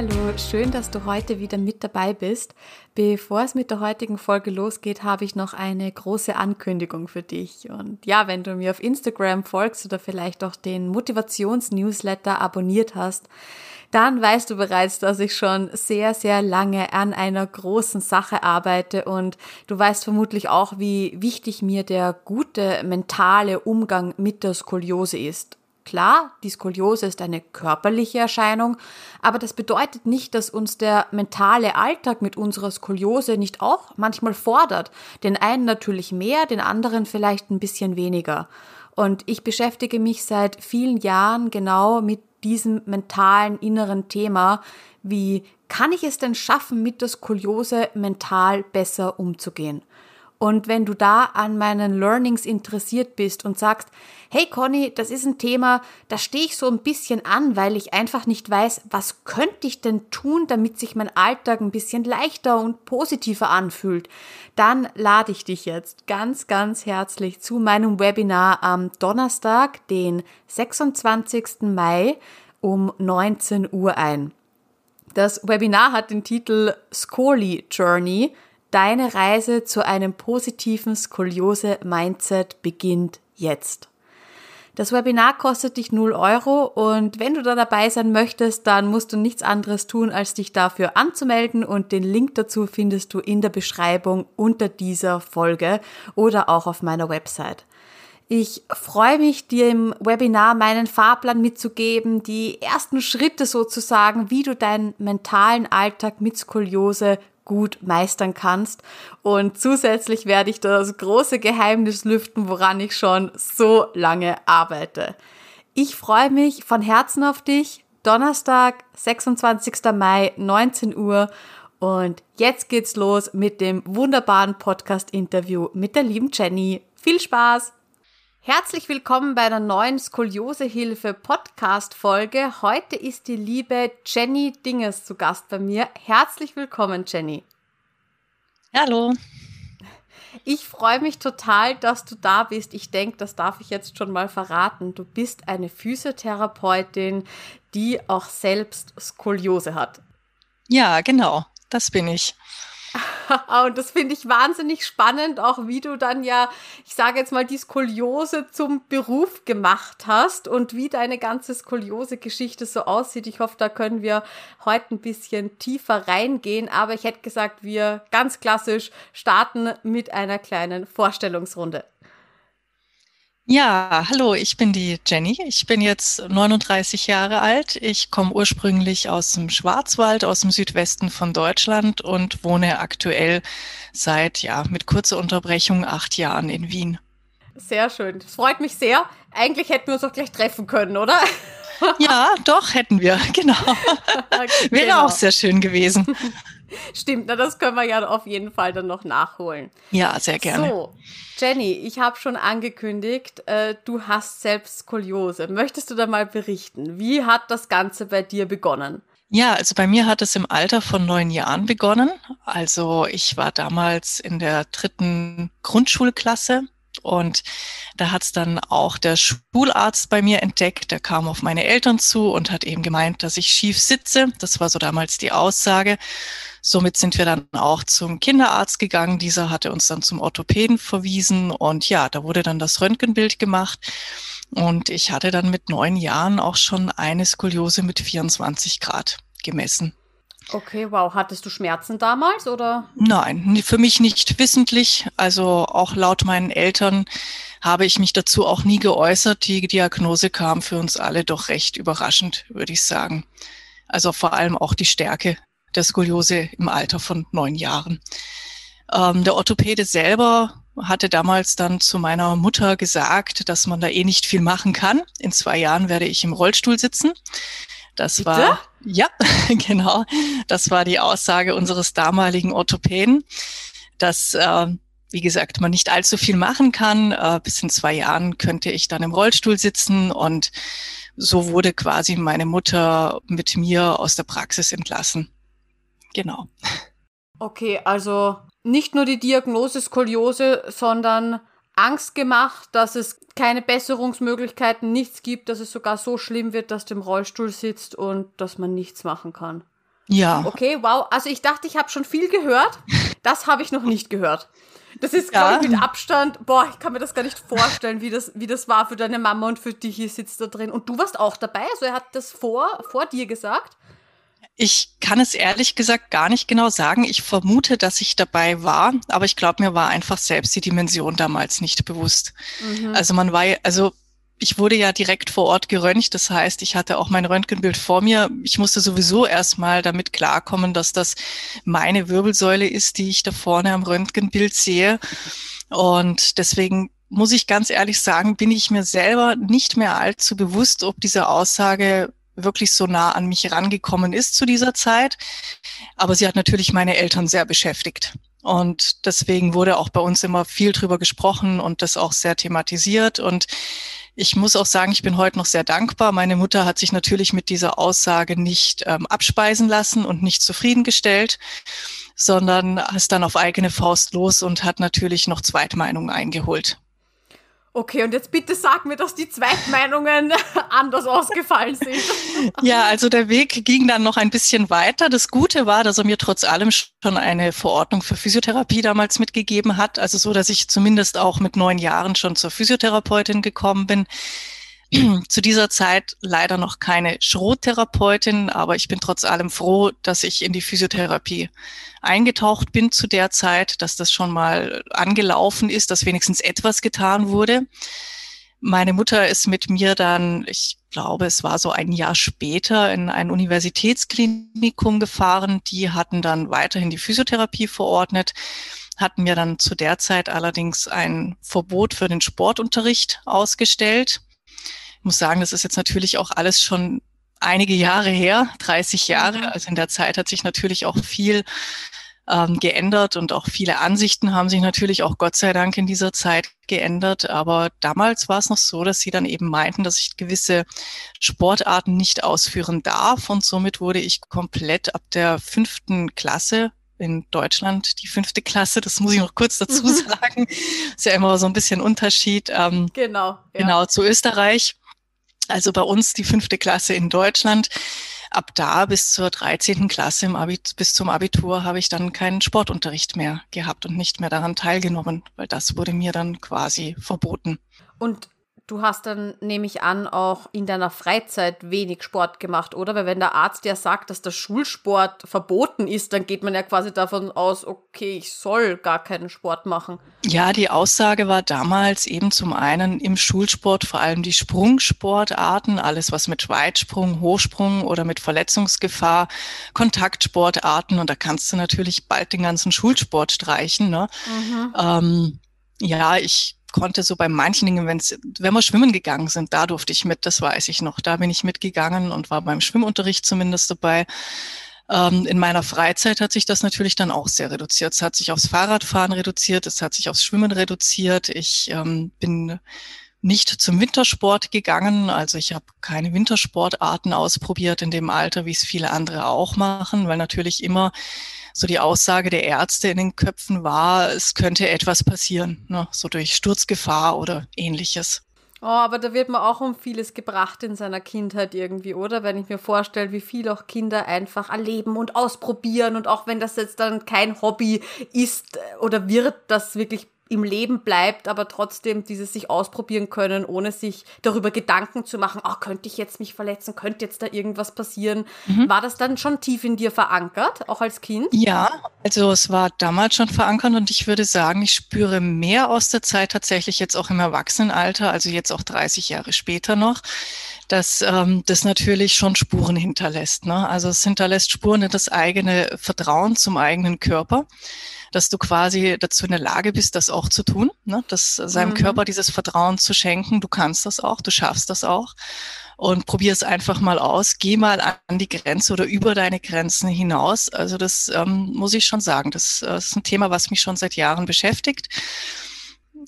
Hallo, schön, dass du heute wieder mit dabei bist. Bevor es mit der heutigen Folge losgeht, habe ich noch eine große Ankündigung für dich. Und ja, wenn du mir auf Instagram folgst oder vielleicht auch den Motivations-Newsletter abonniert hast, dann weißt du bereits, dass ich schon sehr, sehr lange an einer großen Sache arbeite und du weißt vermutlich auch, wie wichtig mir der gute mentale Umgang mit der Skoliose ist. Klar, die Skoliose ist eine körperliche Erscheinung, aber das bedeutet nicht, dass uns der mentale Alltag mit unserer Skoliose nicht auch manchmal fordert. Den einen natürlich mehr, den anderen vielleicht ein bisschen weniger. Und ich beschäftige mich seit vielen Jahren genau mit diesem mentalen inneren Thema. Wie kann ich es denn schaffen, mit der Skoliose mental besser umzugehen? Und wenn du da an meinen Learnings interessiert bist und sagst, hey Conny, das ist ein Thema, da stehe ich so ein bisschen an, weil ich einfach nicht weiß, was könnte ich denn tun, damit sich mein Alltag ein bisschen leichter und positiver anfühlt, dann lade ich dich jetzt ganz, ganz herzlich zu meinem Webinar am Donnerstag, den 26. Mai um 19 Uhr ein. Das Webinar hat den Titel Scoli Journey – Deine Reise zu einem positiven Skoliose-Mindset beginnt jetzt. Das Webinar kostet dich 0 Euro und wenn du da dabei sein möchtest, dann musst du nichts anderes tun, als dich dafür anzumelden und den Link dazu findest du in der Beschreibung unter dieser Folge oder auch auf meiner Website. Ich freue mich, dir im Webinar meinen Fahrplan mitzugeben, die ersten Schritte sozusagen, wie du deinen mentalen Alltag mit Skoliose gut meistern kannst. Und zusätzlich werde ich das große Geheimnis lüften, woran ich schon so lange arbeite. Ich freue mich von Herzen auf dich. Donnerstag, 26. Mai, 19 Uhr. Und jetzt geht's los mit dem wunderbaren Podcast-Interview mit der lieben Jenny. Viel Spaß! Herzlich willkommen bei einer neuen Skoliosehilfe Podcast Folge. Heute ist die liebe Jenny Dinges zu Gast bei mir. Herzlich willkommen, Jenny. Hallo. Ich freue mich total, dass du da bist. Ich denke, das darf ich jetzt schon mal verraten. Du bist eine Physiotherapeutin, die auch selbst Skoliose hat. Ja, genau. Das bin ich. Und das finde ich wahnsinnig spannend, auch wie du dann ja, ich sage jetzt mal, die Skoliose zum Beruf gemacht hast und wie deine ganze Skoliose-Geschichte so aussieht. Ich hoffe, da können wir heute ein bisschen tiefer reingehen. Aber ich hätte gesagt, wir ganz klassisch starten mit einer kleinen Vorstellungsrunde. Ja, hallo, ich bin die Jenny. Ich bin jetzt 39 Jahre alt. Ich komme ursprünglich aus dem Schwarzwald, aus dem Südwesten von Deutschland und wohne aktuell seit, ja, mit kurzer Unterbrechung acht Jahren in Wien. Sehr schön. Das freut mich sehr. Eigentlich hätten wir uns auch gleich treffen können, oder? Ja, doch, hätten wir, genau. Wäre genau. auch sehr schön gewesen. Stimmt, na, das können wir ja auf jeden Fall dann noch nachholen. Ja, sehr gerne. So, Jenny, ich habe schon angekündigt, äh, du hast selbst Skoliose. Möchtest du da mal berichten? Wie hat das Ganze bei dir begonnen? Ja, also bei mir hat es im Alter von neun Jahren begonnen. Also ich war damals in der dritten Grundschulklasse und da hat es dann auch der Schularzt bei mir entdeckt. Der kam auf meine Eltern zu und hat eben gemeint, dass ich schief sitze. Das war so damals die Aussage. Somit sind wir dann auch zum Kinderarzt gegangen. Dieser hatte uns dann zum Orthopäden verwiesen und ja, da wurde dann das Röntgenbild gemacht. Und ich hatte dann mit neun Jahren auch schon eine Skoliose mit 24 Grad gemessen. Okay, wow. Hattest du Schmerzen damals oder? Nein, für mich nicht wissentlich. Also auch laut meinen Eltern habe ich mich dazu auch nie geäußert. Die Diagnose kam für uns alle doch recht überraschend, würde ich sagen. Also vor allem auch die Stärke der Skoliose im Alter von neun Jahren. Ähm, der Orthopäde selber hatte damals dann zu meiner Mutter gesagt, dass man da eh nicht viel machen kann. In zwei Jahren werde ich im Rollstuhl sitzen. Das Bitte? war, ja, genau. Das war die Aussage unseres damaligen Orthopäden, dass, äh, wie gesagt, man nicht allzu viel machen kann. Äh, bis in zwei Jahren könnte ich dann im Rollstuhl sitzen und so wurde quasi meine Mutter mit mir aus der Praxis entlassen. Genau. Okay, also nicht nur die Diagnose Skoliose, sondern Angst gemacht, dass es keine Besserungsmöglichkeiten, nichts gibt, dass es sogar so schlimm wird, dass du im Rollstuhl sitzt und dass man nichts machen kann. Ja. Okay, wow. Also ich dachte, ich habe schon viel gehört. Das habe ich noch nicht gehört. Das ist, ja. glaube ich, mit Abstand, boah, ich kann mir das gar nicht vorstellen, wie das, wie das war für deine Mama und für dich. Hier sitzt da drin. Und du warst auch dabei, also er hat das vor, vor dir gesagt. Ich kann es ehrlich gesagt gar nicht genau sagen. Ich vermute, dass ich dabei war, aber ich glaube, mir war einfach selbst die Dimension damals nicht bewusst. Mhm. Also man war, also ich wurde ja direkt vor Ort geröntgt. Das heißt, ich hatte auch mein Röntgenbild vor mir. Ich musste sowieso erstmal damit klarkommen, dass das meine Wirbelsäule ist, die ich da vorne am Röntgenbild sehe. Und deswegen muss ich ganz ehrlich sagen, bin ich mir selber nicht mehr allzu bewusst, ob diese Aussage wirklich so nah an mich rangekommen ist zu dieser Zeit. Aber sie hat natürlich meine Eltern sehr beschäftigt. Und deswegen wurde auch bei uns immer viel drüber gesprochen und das auch sehr thematisiert. Und ich muss auch sagen, ich bin heute noch sehr dankbar. Meine Mutter hat sich natürlich mit dieser Aussage nicht ähm, abspeisen lassen und nicht zufriedengestellt, sondern ist dann auf eigene Faust los und hat natürlich noch Zweitmeinungen eingeholt. Okay, und jetzt bitte sag mir, dass die Zweitmeinungen anders ausgefallen sind. Ja, also der Weg ging dann noch ein bisschen weiter. Das Gute war, dass er mir trotz allem schon eine Verordnung für Physiotherapie damals mitgegeben hat. Also so, dass ich zumindest auch mit neun Jahren schon zur Physiotherapeutin gekommen bin. Zu dieser Zeit leider noch keine Schrottherapeutin, aber ich bin trotz allem froh, dass ich in die Physiotherapie eingetaucht bin zu der Zeit, dass das schon mal angelaufen ist, dass wenigstens etwas getan wurde. Meine Mutter ist mit mir dann, ich glaube, es war so ein Jahr später, in ein Universitätsklinikum gefahren. Die hatten dann weiterhin die Physiotherapie verordnet, hatten mir dann zu der Zeit allerdings ein Verbot für den Sportunterricht ausgestellt. Ich muss sagen, das ist jetzt natürlich auch alles schon einige Jahre her, 30 Jahre. Mhm. Also in der Zeit hat sich natürlich auch viel ähm, geändert und auch viele Ansichten haben sich natürlich auch Gott sei Dank in dieser Zeit geändert. Aber damals war es noch so, dass sie dann eben meinten, dass ich gewisse Sportarten nicht ausführen darf. Und somit wurde ich komplett ab der fünften Klasse in Deutschland die fünfte Klasse, das muss ich noch kurz dazu mhm. sagen. Ist ja immer so ein bisschen Unterschied. Ähm, genau. Ja. Genau, zu Österreich. Also bei uns die fünfte Klasse in Deutschland. Ab da bis zur 13. Klasse im Abit bis zum Abitur habe ich dann keinen Sportunterricht mehr gehabt und nicht mehr daran teilgenommen, weil das wurde mir dann quasi verboten. Und Du hast dann, nehme ich an, auch in deiner Freizeit wenig Sport gemacht, oder? Weil wenn der Arzt ja sagt, dass der Schulsport verboten ist, dann geht man ja quasi davon aus, okay, ich soll gar keinen Sport machen. Ja, die Aussage war damals eben zum einen im Schulsport vor allem die Sprungsportarten, alles was mit Weitsprung, Hochsprung oder mit Verletzungsgefahr, Kontaktsportarten und da kannst du natürlich bald den ganzen Schulsport streichen. Ne? Mhm. Ähm, ja, ich konnte so bei manchen Dingen, wenn's, wenn wir schwimmen gegangen sind, da durfte ich mit, das weiß ich noch. Da bin ich mitgegangen und war beim Schwimmunterricht zumindest dabei. Ähm, in meiner Freizeit hat sich das natürlich dann auch sehr reduziert. Es hat sich aufs Fahrradfahren reduziert, es hat sich aufs Schwimmen reduziert. Ich ähm, bin nicht zum Wintersport gegangen. Also ich habe keine Wintersportarten ausprobiert in dem Alter, wie es viele andere auch machen, weil natürlich immer so die Aussage der Ärzte in den Köpfen war, es könnte etwas passieren, ne? so durch Sturzgefahr oder ähnliches. Oh, aber da wird man auch um vieles gebracht in seiner Kindheit irgendwie, oder? Wenn ich mir vorstelle, wie viel auch Kinder einfach erleben und ausprobieren und auch wenn das jetzt dann kein Hobby ist oder wird, das wirklich im Leben bleibt, aber trotzdem dieses sich ausprobieren können, ohne sich darüber Gedanken zu machen, ah, könnte ich jetzt mich verletzen, könnte jetzt da irgendwas passieren. Mhm. War das dann schon tief in dir verankert, auch als Kind? Ja, also es war damals schon verankert und ich würde sagen, ich spüre mehr aus der Zeit tatsächlich jetzt auch im Erwachsenenalter, also jetzt auch 30 Jahre später noch, dass ähm, das natürlich schon Spuren hinterlässt. Ne? Also es hinterlässt Spuren in das eigene Vertrauen zum eigenen Körper dass du quasi dazu in der Lage bist, das auch zu tun, ne? das seinem mhm. Körper dieses Vertrauen zu schenken. Du kannst das auch, du schaffst das auch. Und probier es einfach mal aus. Geh mal an die Grenze oder über deine Grenzen hinaus. Also das ähm, muss ich schon sagen. Das, das äh, ist ein Thema, was mich schon seit Jahren beschäftigt.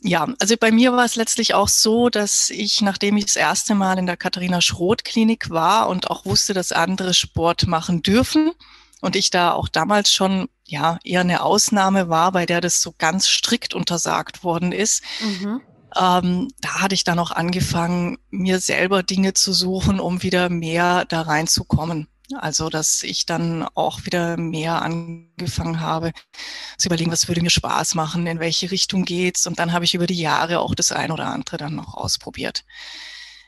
ja, also bei mir war es letztlich auch so, dass ich, nachdem ich das erste Mal in der Katharina Schroth Klinik war und auch wusste, dass andere Sport machen dürfen und ich da auch damals schon ja eher eine Ausnahme war, bei der das so ganz strikt untersagt worden ist. Mhm. Ähm, da hatte ich dann auch angefangen, mir selber Dinge zu suchen, um wieder mehr da reinzukommen. Also, dass ich dann auch wieder mehr angefangen habe zu überlegen, was würde mir Spaß machen, in welche Richtung geht's. Und dann habe ich über die Jahre auch das ein oder andere dann noch ausprobiert.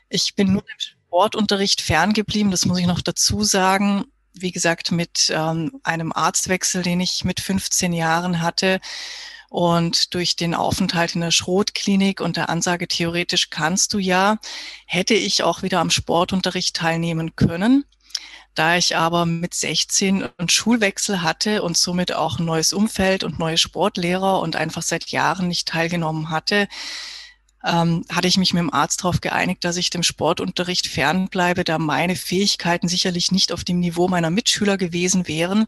Ich bin nur im Sportunterricht ferngeblieben, das muss ich noch dazu sagen. Wie gesagt, mit ähm, einem Arztwechsel, den ich mit 15 Jahren hatte. Und durch den Aufenthalt in der Schrotklinik und der Ansage, theoretisch kannst du ja, hätte ich auch wieder am Sportunterricht teilnehmen können. Da ich aber mit 16 einen Schulwechsel hatte und somit auch ein neues Umfeld und neue Sportlehrer und einfach seit Jahren nicht teilgenommen hatte, ähm, hatte ich mich mit dem Arzt darauf geeinigt, dass ich dem Sportunterricht fernbleibe, da meine Fähigkeiten sicherlich nicht auf dem Niveau meiner Mitschüler gewesen wären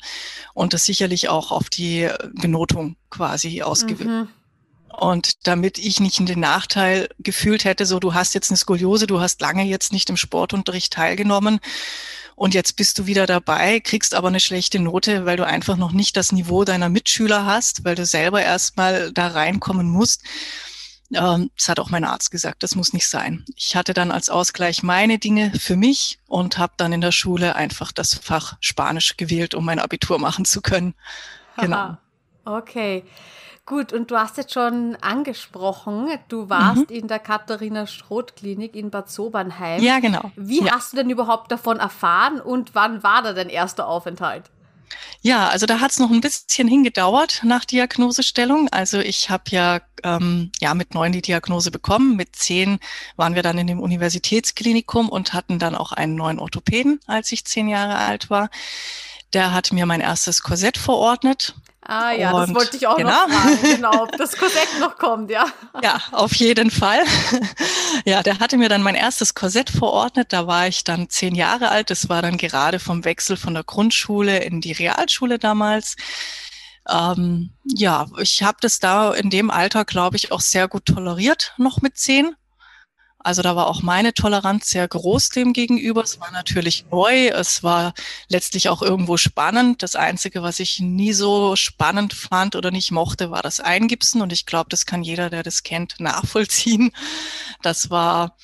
und das sicherlich auch auf die Benotung quasi ausgewirkt. Mhm. Und damit ich nicht in den Nachteil gefühlt hätte, so du hast jetzt eine Skoliose, du hast lange jetzt nicht im Sportunterricht teilgenommen und jetzt bist du wieder dabei, kriegst aber eine schlechte Note, weil du einfach noch nicht das Niveau deiner Mitschüler hast, weil du selber erstmal da reinkommen musst. Ähm, das hat auch mein Arzt gesagt, das muss nicht sein. Ich hatte dann als Ausgleich meine Dinge für mich und habe dann in der Schule einfach das Fach Spanisch gewählt, um mein Abitur machen zu können. Genau. Okay. Gut, und du hast jetzt schon angesprochen, du warst mhm. in der Katharina Schroth Klinik in Bad Sobernheim. Ja, genau. Wie ja. hast du denn überhaupt davon erfahren und wann war da dein erster Aufenthalt? Ja, also da hat es noch ein bisschen hingedauert nach Diagnosestellung. Also ich habe ja, ähm, ja mit neun die Diagnose bekommen. Mit zehn waren wir dann in dem Universitätsklinikum und hatten dann auch einen neuen Orthopäden, als ich zehn Jahre alt war. Der hat mir mein erstes Korsett verordnet. Ah ja, und, das wollte ich auch genau. noch fragen, genau, ob das Korsett noch kommt, ja. Ja, auf jeden Fall. Ja, der hatte mir dann mein erstes Korsett verordnet. Da war ich dann zehn Jahre alt. Das war dann gerade vom Wechsel von der Grundschule in die Realschule damals. Ähm, ja, ich habe das da in dem Alter, glaube ich, auch sehr gut toleriert, noch mit zehn. Also da war auch meine Toleranz sehr groß dem gegenüber. Es war natürlich neu. Es war letztlich auch irgendwo spannend. Das Einzige, was ich nie so spannend fand oder nicht mochte, war das Eingipsen. Und ich glaube, das kann jeder, der das kennt, nachvollziehen. Das war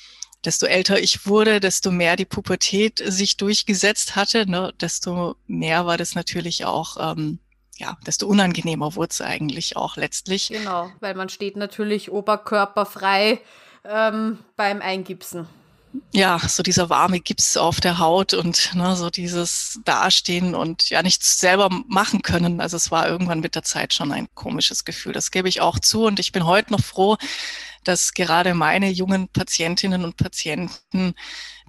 desto älter ich wurde, desto mehr die Pubertät sich durchgesetzt hatte, ne, desto mehr war das natürlich auch, ähm, ja, desto unangenehmer wurde es eigentlich auch letztlich. Genau, weil man steht natürlich oberkörperfrei ähm, beim Eingipsen. Ja, so dieser warme Gips auf der Haut und ne, so dieses Dastehen und ja nichts selber machen können. Also es war irgendwann mit der Zeit schon ein komisches Gefühl. Das gebe ich auch zu und ich bin heute noch froh, dass gerade meine jungen Patientinnen und Patienten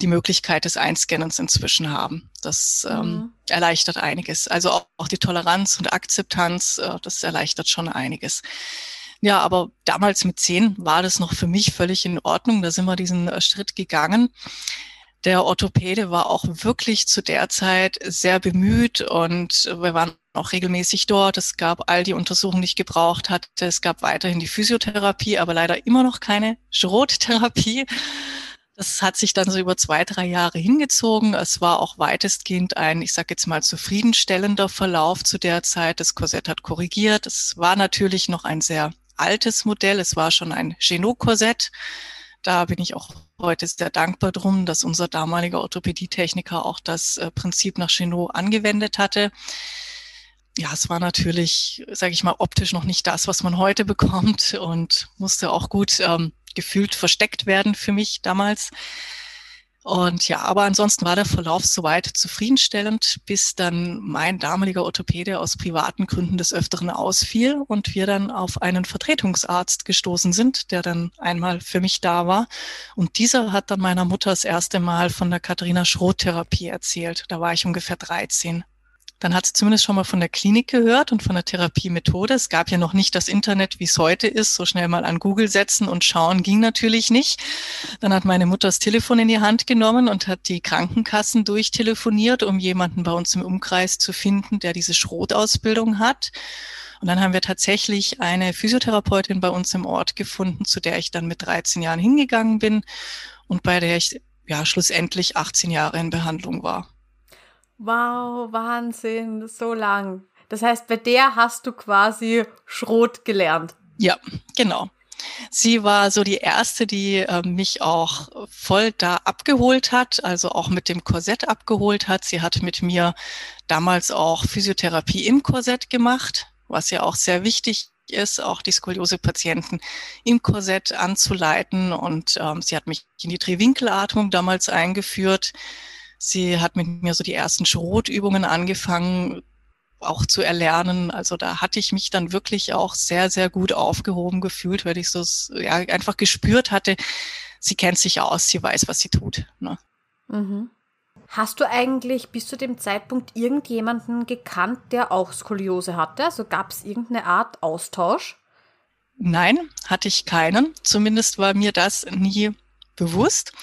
die Möglichkeit des Einscannens inzwischen haben. Das ähm, mhm. erleichtert einiges. Also auch, auch, die Toleranz und Akzeptanz, äh, das erleichtert schon einiges. Ja, aber damals mit zehn war das noch für mich völlig in Ordnung. Da sind wir diesen äh, Schritt gegangen. Der Orthopäde war auch wirklich zu der Zeit sehr bemüht und wir waren auch regelmäßig dort. Es gab all die Untersuchungen, die ich gebraucht hatte. Es gab weiterhin die Physiotherapie, aber leider immer noch keine Schrottherapie. Das hat sich dann so über zwei, drei Jahre hingezogen. Es war auch weitestgehend ein, ich sage jetzt mal, zufriedenstellender Verlauf zu der Zeit. Das Korsett hat korrigiert. Es war natürlich noch ein sehr altes Modell. Es war schon ein Genot-Korsett. Da bin ich auch heute sehr dankbar drum, dass unser damaliger Orthopädietechniker auch das äh, Prinzip nach Genot angewendet hatte. Ja, es war natürlich, sage ich mal, optisch noch nicht das, was man heute bekommt und musste auch gut ähm, gefühlt versteckt werden für mich damals. Und ja, aber ansonsten war der Verlauf soweit zufriedenstellend, bis dann mein damaliger Orthopäde aus privaten Gründen des Öfteren ausfiel und wir dann auf einen Vertretungsarzt gestoßen sind, der dann einmal für mich da war. Und dieser hat dann meiner Mutter das erste Mal von der Katharina Schroth-Therapie erzählt. Da war ich ungefähr 13. dann hat sie zumindest schon mal von der Klinik gehört und von der Therapiemethode. Es gab ja noch nicht das Internet, wie es heute ist. So schnell mal an Google setzen und schauen ging natürlich nicht. Dann hat meine Mutter das Telefon in die Hand genommen und hat die Krankenkassen durchtelefoniert, um jemanden bei uns im Umkreis zu finden, der diese Schrotausbildung hat. Und dann haben wir tatsächlich eine Physiotherapeutin bei uns im Ort gefunden, zu der ich dann mit 13 Jahren hingegangen bin und bei der ich ja schlussendlich 18 Jahre in Behandlung war. Wow, Wahnsinn, so lang. Das heißt, bei der hast du quasi Schrot gelernt. Ja, genau. Sie war so die erste, die äh, mich auch voll da abgeholt hat, also auch mit dem Korsett abgeholt hat. Sie hat mit mir damals auch Physiotherapie im Korsett gemacht, was ja auch sehr wichtig ist, auch die Skoliose-Patienten im Korsett anzuleiten. Und ähm, sie hat mich in die Drehwinkelatmung damals eingeführt. Sie hat mit mir so die ersten Schrotübungen angefangen, auch zu erlernen. Also da hatte ich mich dann wirklich auch sehr, sehr gut aufgehoben gefühlt, weil ich so ja, einfach gespürt hatte, sie kennt sich aus, sie weiß, was sie tut. Ne? Mhm. Hast du eigentlich bis zu dem Zeitpunkt irgendjemanden gekannt, der auch Skoliose hatte? Also gab es irgendeine Art Austausch? Nein, hatte ich keinen. Zumindest war mir das nie bewusst.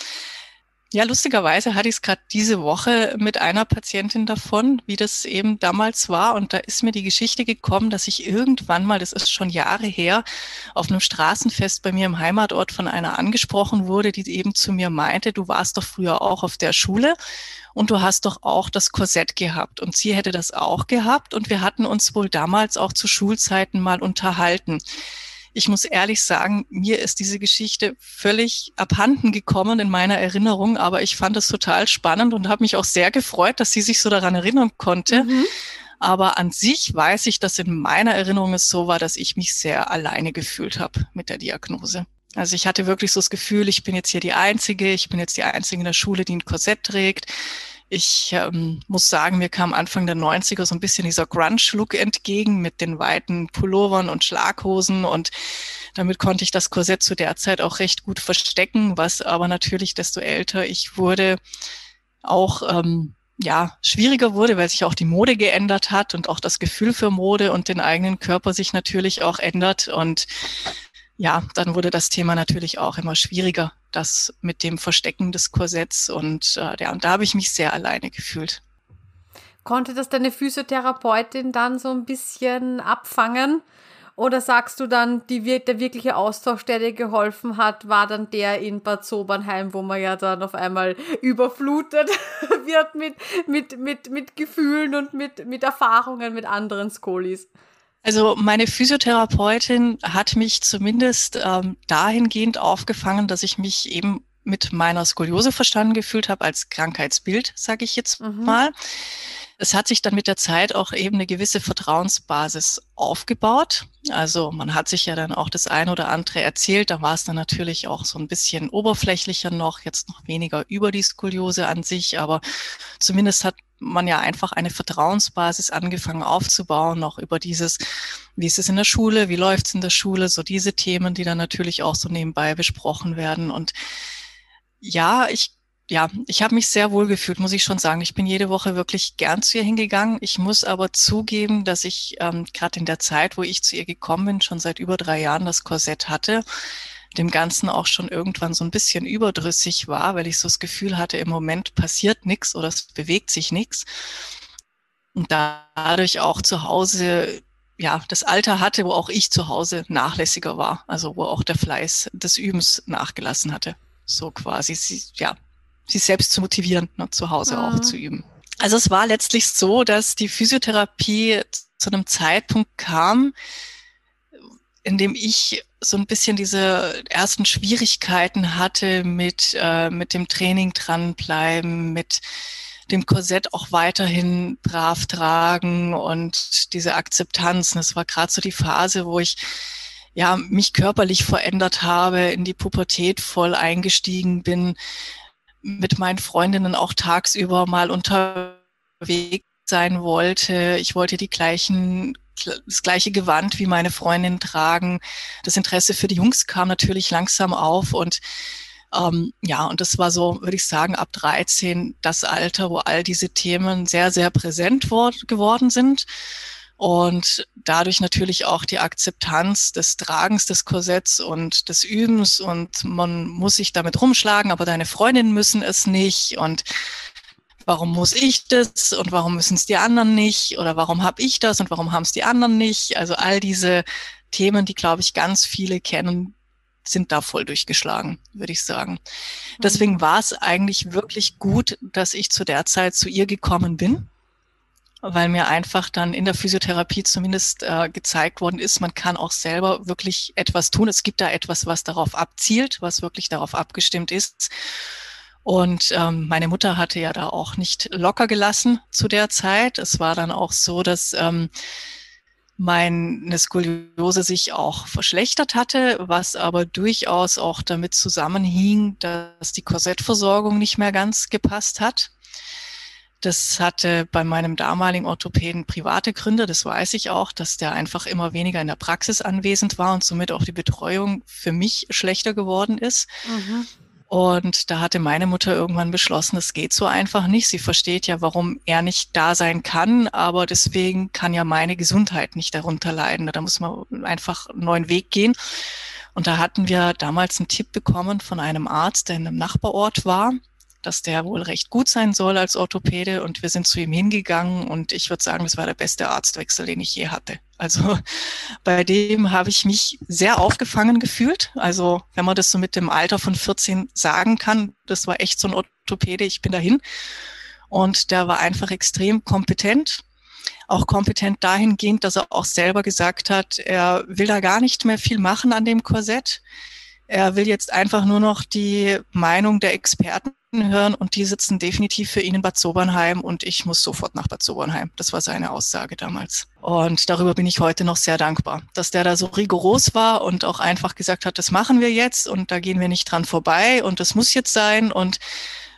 Ja, lustigerweise hatte ich es gerade diese Woche mit einer Patientin davon, wie das eben damals war. Und da ist mir die Geschichte gekommen, dass ich irgendwann mal, das ist schon Jahre her, auf einem Straßenfest bei mir im Heimatort von einer angesprochen wurde, die eben zu mir meinte, du warst doch früher auch auf der Schule und du hast doch auch das Korsett gehabt. Und sie hätte das auch gehabt. Und wir hatten uns wohl damals auch zu Schulzeiten mal unterhalten. Ich muss ehrlich sagen, mir ist diese Geschichte völlig abhanden gekommen in meiner Erinnerung, aber ich fand es total spannend und habe mich auch sehr gefreut, dass sie sich so daran erinnern konnte. Mhm. Aber an sich weiß ich, dass in meiner Erinnerung es so war, dass ich mich sehr alleine gefühlt habe mit der Diagnose. Also ich hatte wirklich so das Gefühl, ich bin jetzt hier die Einzige, ich bin jetzt die Einzige in der Schule, die ein Korsett trägt. Ich ähm, muss sagen, mir kam Anfang der 90er so ein bisschen dieser Grunge-Look entgegen mit den weiten Pullovern und Schlaghosen und damit konnte ich das Korsett zu der Zeit auch recht gut verstecken, was aber natürlich, desto älter ich wurde, auch ähm, ja, schwieriger wurde, weil sich auch die Mode geändert hat und auch das Gefühl für Mode und den eigenen Körper sich natürlich auch ändert. Und ja, dann wurde das Thema natürlich auch immer schwieriger, das mit dem Verstecken des Korsetts und äh, ja, und da habe ich mich sehr alleine gefühlt. Konnte das deine Physiotherapeutin dann so ein bisschen abfangen? Oder sagst du dann, die, der wirkliche Austausch, der dir geholfen hat, war dann der in Bad Sobernheim, wo man ja dann auf einmal überflutet wird mit, mit, mit, mit Gefühlen und mit, mit Erfahrungen mit anderen Skolis? Also meine Physiotherapeutin hat mich zumindest ähm, dahingehend aufgefangen, dass ich mich eben mit meiner Skoliose verstanden gefühlt habe als Krankheitsbild, sage ich jetzt mhm. mal. Es hat sich dann mit der Zeit auch eben eine gewisse Vertrauensbasis aufgebaut. Also man hat sich ja dann auch das eine oder andere erzählt. Da war es dann natürlich auch so ein bisschen oberflächlicher noch, jetzt noch weniger über die Skoliose an sich, aber zumindest hat man ja einfach eine Vertrauensbasis angefangen aufzubauen, noch über dieses, wie ist es in der Schule, wie läuft es in der Schule, so diese Themen, die dann natürlich auch so nebenbei besprochen werden. Und ja, ich ja, ich habe mich sehr wohl gefühlt, muss ich schon sagen. Ich bin jede Woche wirklich gern zu ihr hingegangen. Ich muss aber zugeben, dass ich ähm, gerade in der Zeit, wo ich zu ihr gekommen bin, schon seit über drei Jahren das Korsett hatte, dem Ganzen auch schon irgendwann so ein bisschen überdrüssig war, weil ich so das Gefühl hatte, im Moment passiert nichts oder es bewegt sich nichts. Und dadurch auch zu Hause ja, das Alter hatte, wo auch ich zu Hause nachlässiger war, also wo auch der Fleiß des Übens nachgelassen hatte. So quasi, ja, sich selbst zu motivieren, ne, zu Hause mhm. auch zu üben. Also es war letztlich so, dass die Physiotherapie zu einem Zeitpunkt kam, in dem ich so ein bisschen diese ersten Schwierigkeiten hatte mit, äh, mit dem Training dranbleiben, mit dem Korsett auch weiterhin brav tragen und diese Akzeptanz. Und das war gerade so die Phase, wo ich ja mich körperlich verändert habe, in die Pubertät voll eingestiegen bin, mit meinen Freundinnen auch tagsüber mal unterwegs sein wollte. Ich wollte die gleichen das gleiche Gewand wie meine Freundin tragen. Das Interesse für die Jungs kam natürlich langsam auf und Ähm, ja, und das war so, würde ich sagen, ab 13 das Alter, wo all diese Themen sehr, sehr präsent geworden sind. Und dadurch natürlich auch die Akzeptanz des Tragens des Korsetts und des Übens und man muss sich damit rumschlagen, aber deine Freundinnen müssen es nicht und warum muss ich das und warum müssen es die anderen nicht oder warum habe ich das und warum haben es die anderen nicht? Also all diese Themen, die, glaube ich, ganz viele kennen, sind da voll durchgeschlagen, würde ich sagen. Deswegen mhm. war es eigentlich wirklich gut, dass ich zu der Zeit zu ihr gekommen bin, weil mir einfach dann in der Physiotherapie zumindest äh, gezeigt worden ist, man kann auch selber wirklich etwas tun. Es gibt da etwas, was darauf abzielt, was wirklich darauf abgestimmt ist. Und ähm, meine Mutter hatte ja da auch nicht locker gelassen zu der Zeit. Es war dann auch so, dass ähm, meine Skoliose sich auch verschlechtert hatte, was aber durchaus auch damit zusammenhing, dass die Korsettversorgung nicht mehr ganz gepasst hat. Das hatte bei meinem damaligen Orthopäden private Gründe, das weiß ich auch, dass der einfach immer weniger in der Praxis anwesend war und somit auch die Betreuung für mich schlechter geworden ist. Mhm. Und da hatte meine Mutter irgendwann beschlossen, es geht so einfach nicht. Sie versteht ja, warum er nicht da sein kann, aber deswegen kann ja meine Gesundheit nicht darunter leiden. Da muss man einfach einen neuen Weg gehen. Und da hatten wir damals einen Tipp bekommen von einem Arzt, der in einem Nachbarort war dass der wohl recht gut sein soll als Orthopäde und wir sind zu ihm hingegangen und ich würde sagen, das war der beste Arztwechsel, den ich je hatte. Also bei dem habe ich mich sehr aufgefangen gefühlt. Also wenn man das so mit dem Alter von 14 sagen kann, das war echt so ein Orthopäde, ich bin dahin. Und der war einfach extrem kompetent. Auch kompetent dahingehend, dass er auch selber gesagt hat, er will da gar nicht mehr viel machen an dem Korsett. Er will jetzt einfach nur noch die Meinung der Experten hören und die sitzen definitiv für ihn in Bad Sobernheim und ich muss sofort nach Bad Sobernheim. Das war seine Aussage damals. Und darüber bin ich heute noch sehr dankbar, dass der da so rigoros war und auch einfach gesagt hat, das machen wir jetzt und da gehen wir nicht dran vorbei und das muss jetzt sein. Und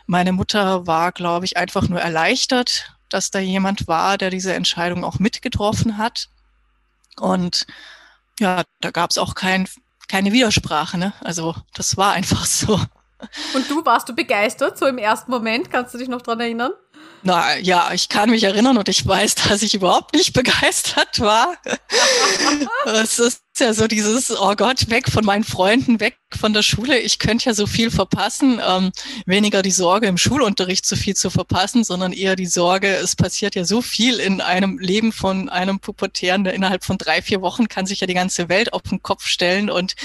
meine Mutter war, glaube ich, einfach nur erleichtert, dass da jemand war, der diese Entscheidung auch mitgetroffen hat. Und ja, da gab es auch kein keine Widersprache, ne? Also das war einfach so. Und du warst du begeistert, so im ersten Moment? Kannst du dich noch dran erinnern? Na ja, ich kann mich erinnern und ich weiß, dass ich überhaupt nicht begeistert war. es ist ja so dieses, oh Gott, weg von meinen Freunden, weg von der Schule. Ich könnte ja so viel verpassen. Ähm, weniger die Sorge, im Schulunterricht so viel zu verpassen, sondern eher die Sorge, es passiert ja so viel in einem Leben von einem Pubertären, der innerhalb von drei, vier Wochen kann sich ja die ganze Welt auf den Kopf stellen und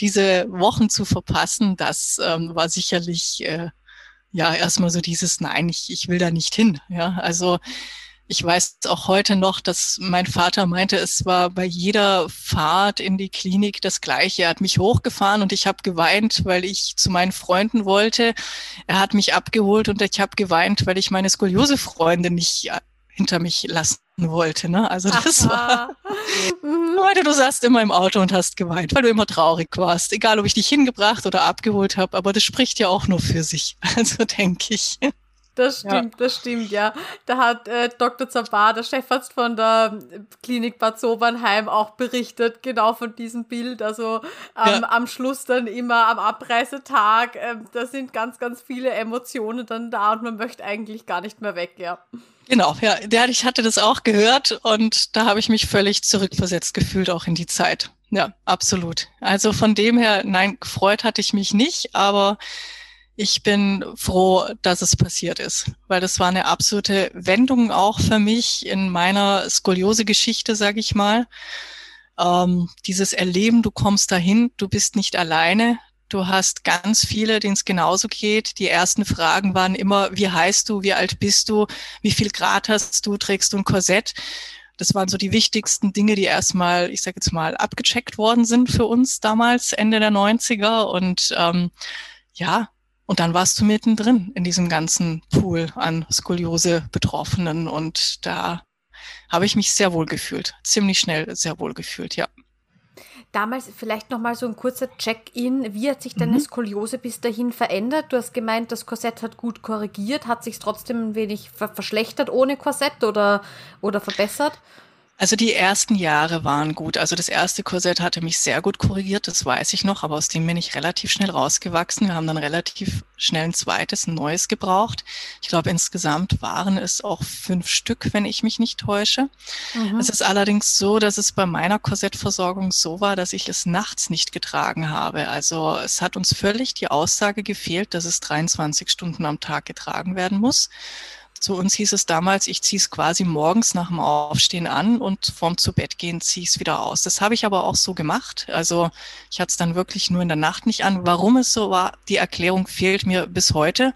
diese Wochen zu verpassen, das ähm, war sicherlich äh, ja erstmal so dieses Nein, ich, ich will da nicht hin. Ja, also ich weiß auch heute noch, dass mein Vater meinte, es war bei jeder Fahrt in die Klinik das Gleiche. Er hat mich hochgefahren und ich habe geweint, weil ich zu meinen Freunden wollte. Er hat mich abgeholt und ich habe geweint, weil ich meine Skoliose-Freunde nicht hinter mich lassen wollte. Ne? Also das war. Leute, du saßt immer im Auto und hast geweint, weil du immer traurig warst. Egal, ob ich dich hingebracht oder abgeholt habe, aber das spricht ja auch nur für sich. Also denke ich. Das stimmt, ja. das stimmt, ja. Da hat äh, Dr. Zabar, der Chefarzt von der Klinik Bad Sobernheim, auch berichtet, genau von diesem Bild. Also ähm, ja. am Schluss dann immer am Abreisetag, äh, da sind ganz, ganz viele Emotionen dann da und man möchte eigentlich gar nicht mehr weg, ja. Genau, ja, der, ich hatte das auch gehört und da habe ich mich völlig zurückversetzt gefühlt, auch in die Zeit. Ja, absolut. Also von dem her, nein, gefreut hatte ich mich nicht, aber ich bin froh, dass es passiert ist, weil das war eine absolute Wendung auch für mich in meiner Skoliose-Geschichte, sage ich mal. Ähm, dieses Erleben, du kommst dahin, du bist nicht alleine, Du hast ganz viele, denen es genauso geht. Die ersten Fragen waren immer, wie heißt du, wie alt bist du, wie viel Grad hast du, trägst du ein Korsett? Das waren so die wichtigsten Dinge, die erstmal, ich sage jetzt mal, abgecheckt worden sind für uns damals, Ende der 90er. Und ähm, ja, und dann warst du mittendrin in diesem ganzen Pool an Skoliose-Betroffenen. Und da habe ich mich sehr wohl gefühlt, ziemlich schnell sehr wohl gefühlt, ja. Damals vielleicht noch mal so ein kurzer Check-in. Wie hat sich deine mhm. Skoliose bis dahin verändert? Du hast gemeint, das Korsett hat gut korrigiert. Hat sich trotzdem ein wenig ver verschlechtert ohne Korsett oder, oder verbessert? Also die ersten Jahre waren gut. Also das erste Korsett hatte mich sehr gut korrigiert, das weiß ich noch, aber aus dem bin ich relativ schnell rausgewachsen. Wir haben dann relativ schnell ein zweites, ein neues gebraucht. Ich glaube, insgesamt waren es auch fünf Stück, wenn ich mich nicht täusche. Mhm. Es ist allerdings so, dass es bei meiner Korsettversorgung so war, dass ich es nachts nicht getragen habe. Also es hat uns völlig die Aussage gefehlt, dass es 23 Stunden am Tag getragen werden muss. Zu uns hieß es damals, ich ziehe es quasi morgens nach dem Aufstehen an und vorm zu Bett gehen ziehe es wieder aus. Das habe ich aber auch so gemacht. Also ich hatte es dann wirklich nur in der Nacht nicht an. Warum es so war, die Erklärung fehlt mir bis heute,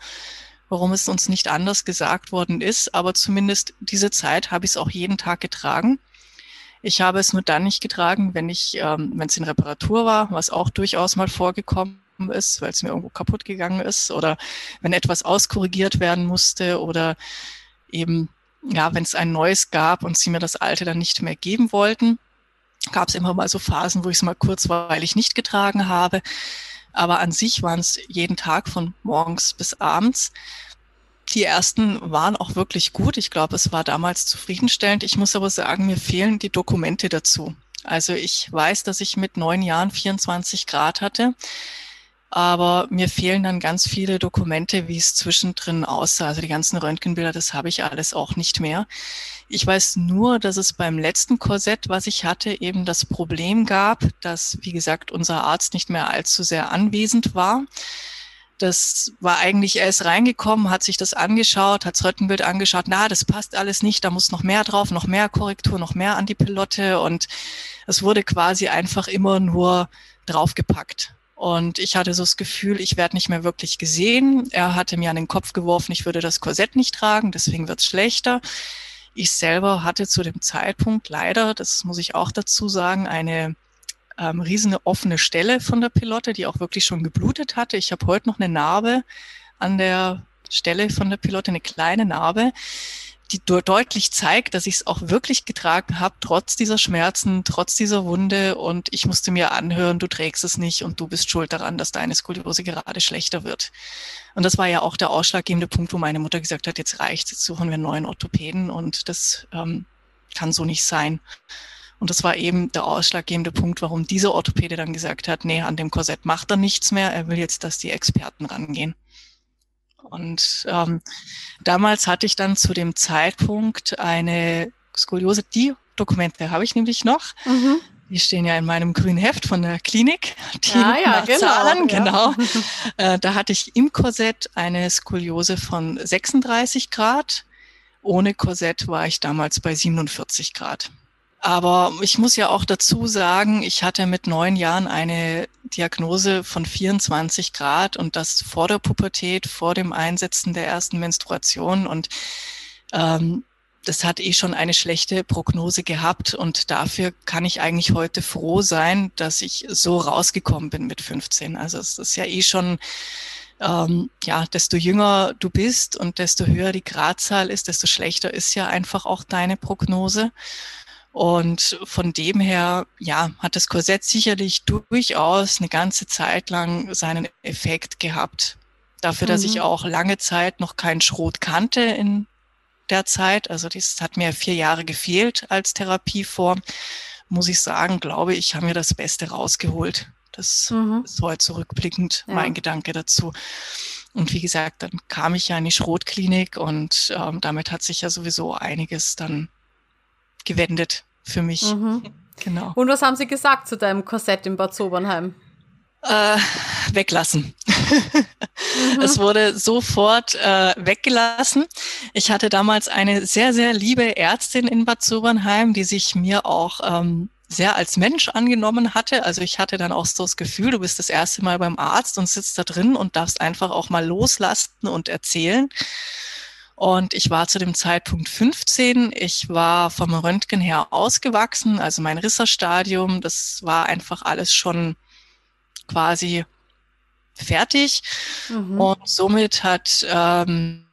warum es uns nicht anders gesagt worden ist. Aber zumindest diese Zeit habe ich es auch jeden Tag getragen. Ich habe es nur dann nicht getragen, wenn ich, ähm, wenn es in Reparatur war, was auch durchaus mal vorgekommen ist, weil es mir irgendwo kaputt gegangen ist oder wenn etwas auskorrigiert werden musste oder eben, ja, wenn es ein neues gab und sie mir das alte dann nicht mehr geben wollten, gab es immer mal so Phasen, wo ich es mal kurzweilig nicht getragen habe. Aber an sich waren es jeden Tag von morgens bis abends. Die ersten waren auch wirklich gut. Ich glaube, es war damals zufriedenstellend. Ich muss aber sagen, mir fehlen die Dokumente dazu. Also ich weiß, dass ich mit neun Jahren 24 Grad hatte. Aber mir fehlen dann ganz viele Dokumente, wie es zwischendrin aussah. Also die ganzen Röntgenbilder, das habe ich alles auch nicht mehr. Ich weiß nur, dass es beim letzten Korsett, was ich hatte, eben das Problem gab, dass, wie gesagt, unser Arzt nicht mehr allzu sehr anwesend war. Das war eigentlich, er ist reingekommen, hat sich das angeschaut, hat das Röntgenbild angeschaut, na, das passt alles nicht, da muss noch mehr drauf, noch mehr Korrektur, noch mehr an die Pilotte und es wurde quasi einfach immer nur draufgepackt. Und ich hatte so das Gefühl, ich werde nicht mehr wirklich gesehen. Er hatte mir an den Kopf geworfen, ich würde das Korsett nicht tragen, deswegen wird es schlechter. Ich selber hatte zu dem Zeitpunkt leider, das muss ich auch dazu sagen, eine ähm, riesige offene Stelle von der Pilotte, die auch wirklich schon geblutet hatte. Ich habe heute noch eine Narbe an der Stelle von der Pilotte, eine kleine Narbe die deutlich zeigt, dass ich es auch wirklich getragen habe, trotz dieser Schmerzen, trotz dieser Wunde. Und ich musste mir anhören, du trägst es nicht und du bist schuld daran, dass deine Skoliose gerade schlechter wird. Und das war ja auch der ausschlaggebende Punkt, wo meine Mutter gesagt hat, jetzt reicht, jetzt suchen wir einen neuen Orthopäden und das ähm, kann so nicht sein. Und das war eben der ausschlaggebende Punkt, warum dieser Orthopäde dann gesagt hat, nee, an dem Korsett macht er nichts mehr, er will jetzt, dass die Experten rangehen. Und ähm, damals hatte ich dann zu dem Zeitpunkt eine Skoliose. Die Dokumente habe ich nämlich noch. Mhm. Die stehen ja in meinem grünen Heft von der Klinik. Die ah, ja, genau, Zahlen, ja. genau. äh, da hatte ich im Korsett eine Skoliose von 36 Grad. Ohne Korsett war ich damals bei 47 Grad. Aber ich muss ja auch dazu sagen, ich hatte mit neun Jahren eine Diagnose von 24 Grad und das vor der Pubertät, vor dem Einsetzen der ersten Menstruation. Und ähm, das hat eh schon eine schlechte Prognose gehabt. Und dafür kann ich eigentlich heute froh sein, dass ich so rausgekommen bin mit 15. Also es ist ja eh schon ähm, ja, desto jünger du bist und desto höher die Gradzahl ist, desto schlechter ist ja einfach auch deine Prognose. Und von dem her, ja, hat das Korsett sicherlich durchaus eine ganze Zeit lang seinen Effekt gehabt. Dafür, mhm. dass ich mhm. auch lange Zeit noch keinen Schrot kannte in der Zeit, also das hat mir vier Jahre gefehlt als Therapieform, muss ich sagen, glaube ich, haben wir das Beste rausgeholt. Das mhm. ist heute zurückblickend ja. mein Gedanke dazu. Und wie gesagt, dann kam ich ja in die Schrotklinik und ähm, damit hat sich ja sowieso einiges dann gewendet für mich. Mhm. Genau. Und was haben Sie gesagt zu deinem Korsett in Bad Sobernheim? Äh, weglassen. mhm. Es wurde sofort äh, weggelassen. Ich hatte damals eine sehr, sehr liebe Ärztin in Bad Sobernheim, die sich mir auch ähm, sehr als Mensch angenommen hatte. Also ich hatte dann auch so das Gefühl, du bist das erste Mal beim Arzt und sitzt da drin und darfst einfach auch mal loslasten und erzählen. Und ich war zu dem Zeitpunkt 15. Ich war vom Röntgen her ausgewachsen, also mein Risserstadium, das war einfach alles schon quasi fertig. Mhm. Und somit hat, ähm,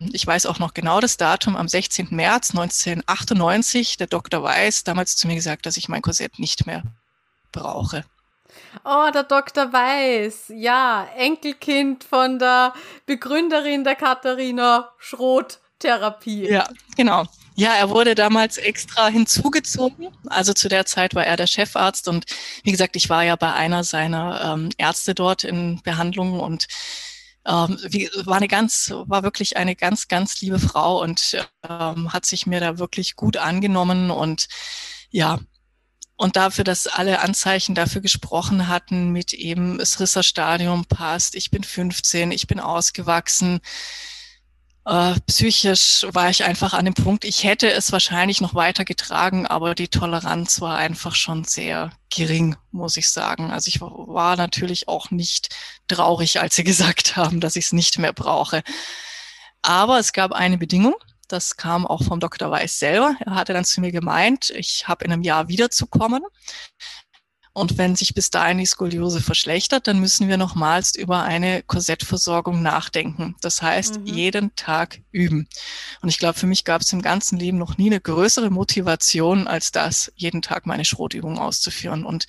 ich weiß auch noch genau das Datum, am 16. März 1998, der Dr. Weiß damals zu mir gesagt, dass ich mein Korsett nicht mehr brauche. Oh, der Dr. Weiß. Ja, Enkelkind von der Begründerin der Katharina Schroth Therapie. Ja, genau. Ja, er wurde damals extra hinzugezogen. Also zu der Zeit war er der Chefarzt und wie gesagt, ich war ja bei einer seiner ähm, Ärzte dort in Behandlung und ähm, wie, war eine ganz, war wirklich eine ganz, ganz liebe Frau und ähm, hat sich mir da wirklich gut angenommen und ja, und dafür, dass alle Anzeichen dafür gesprochen hatten, mit eben das Risserstadium passt, ich bin 15, ich bin ausgewachsen, äh, psychisch war ich einfach an dem Punkt, ich hätte es wahrscheinlich noch weiter getragen, aber die Toleranz war einfach schon sehr gering, muss ich sagen. Also ich war natürlich auch nicht traurig, als sie gesagt haben, dass ich es nicht mehr brauche. Aber es gab eine Bedingung. Das kam auch vom Dr. Weiß selber. Er hatte dann zu mir gemeint, ich habe in einem Jahr wiederzukommen. Und wenn sich bis dahin die Skoliose verschlechtert, dann müssen wir nochmals über eine Korsettversorgung nachdenken. Das heißt, mhm. jeden Tag üben. Und ich glaube, für mich gab es im ganzen Leben noch nie eine größere Motivation als das, jeden Tag meine Schrotübung auszuführen. Und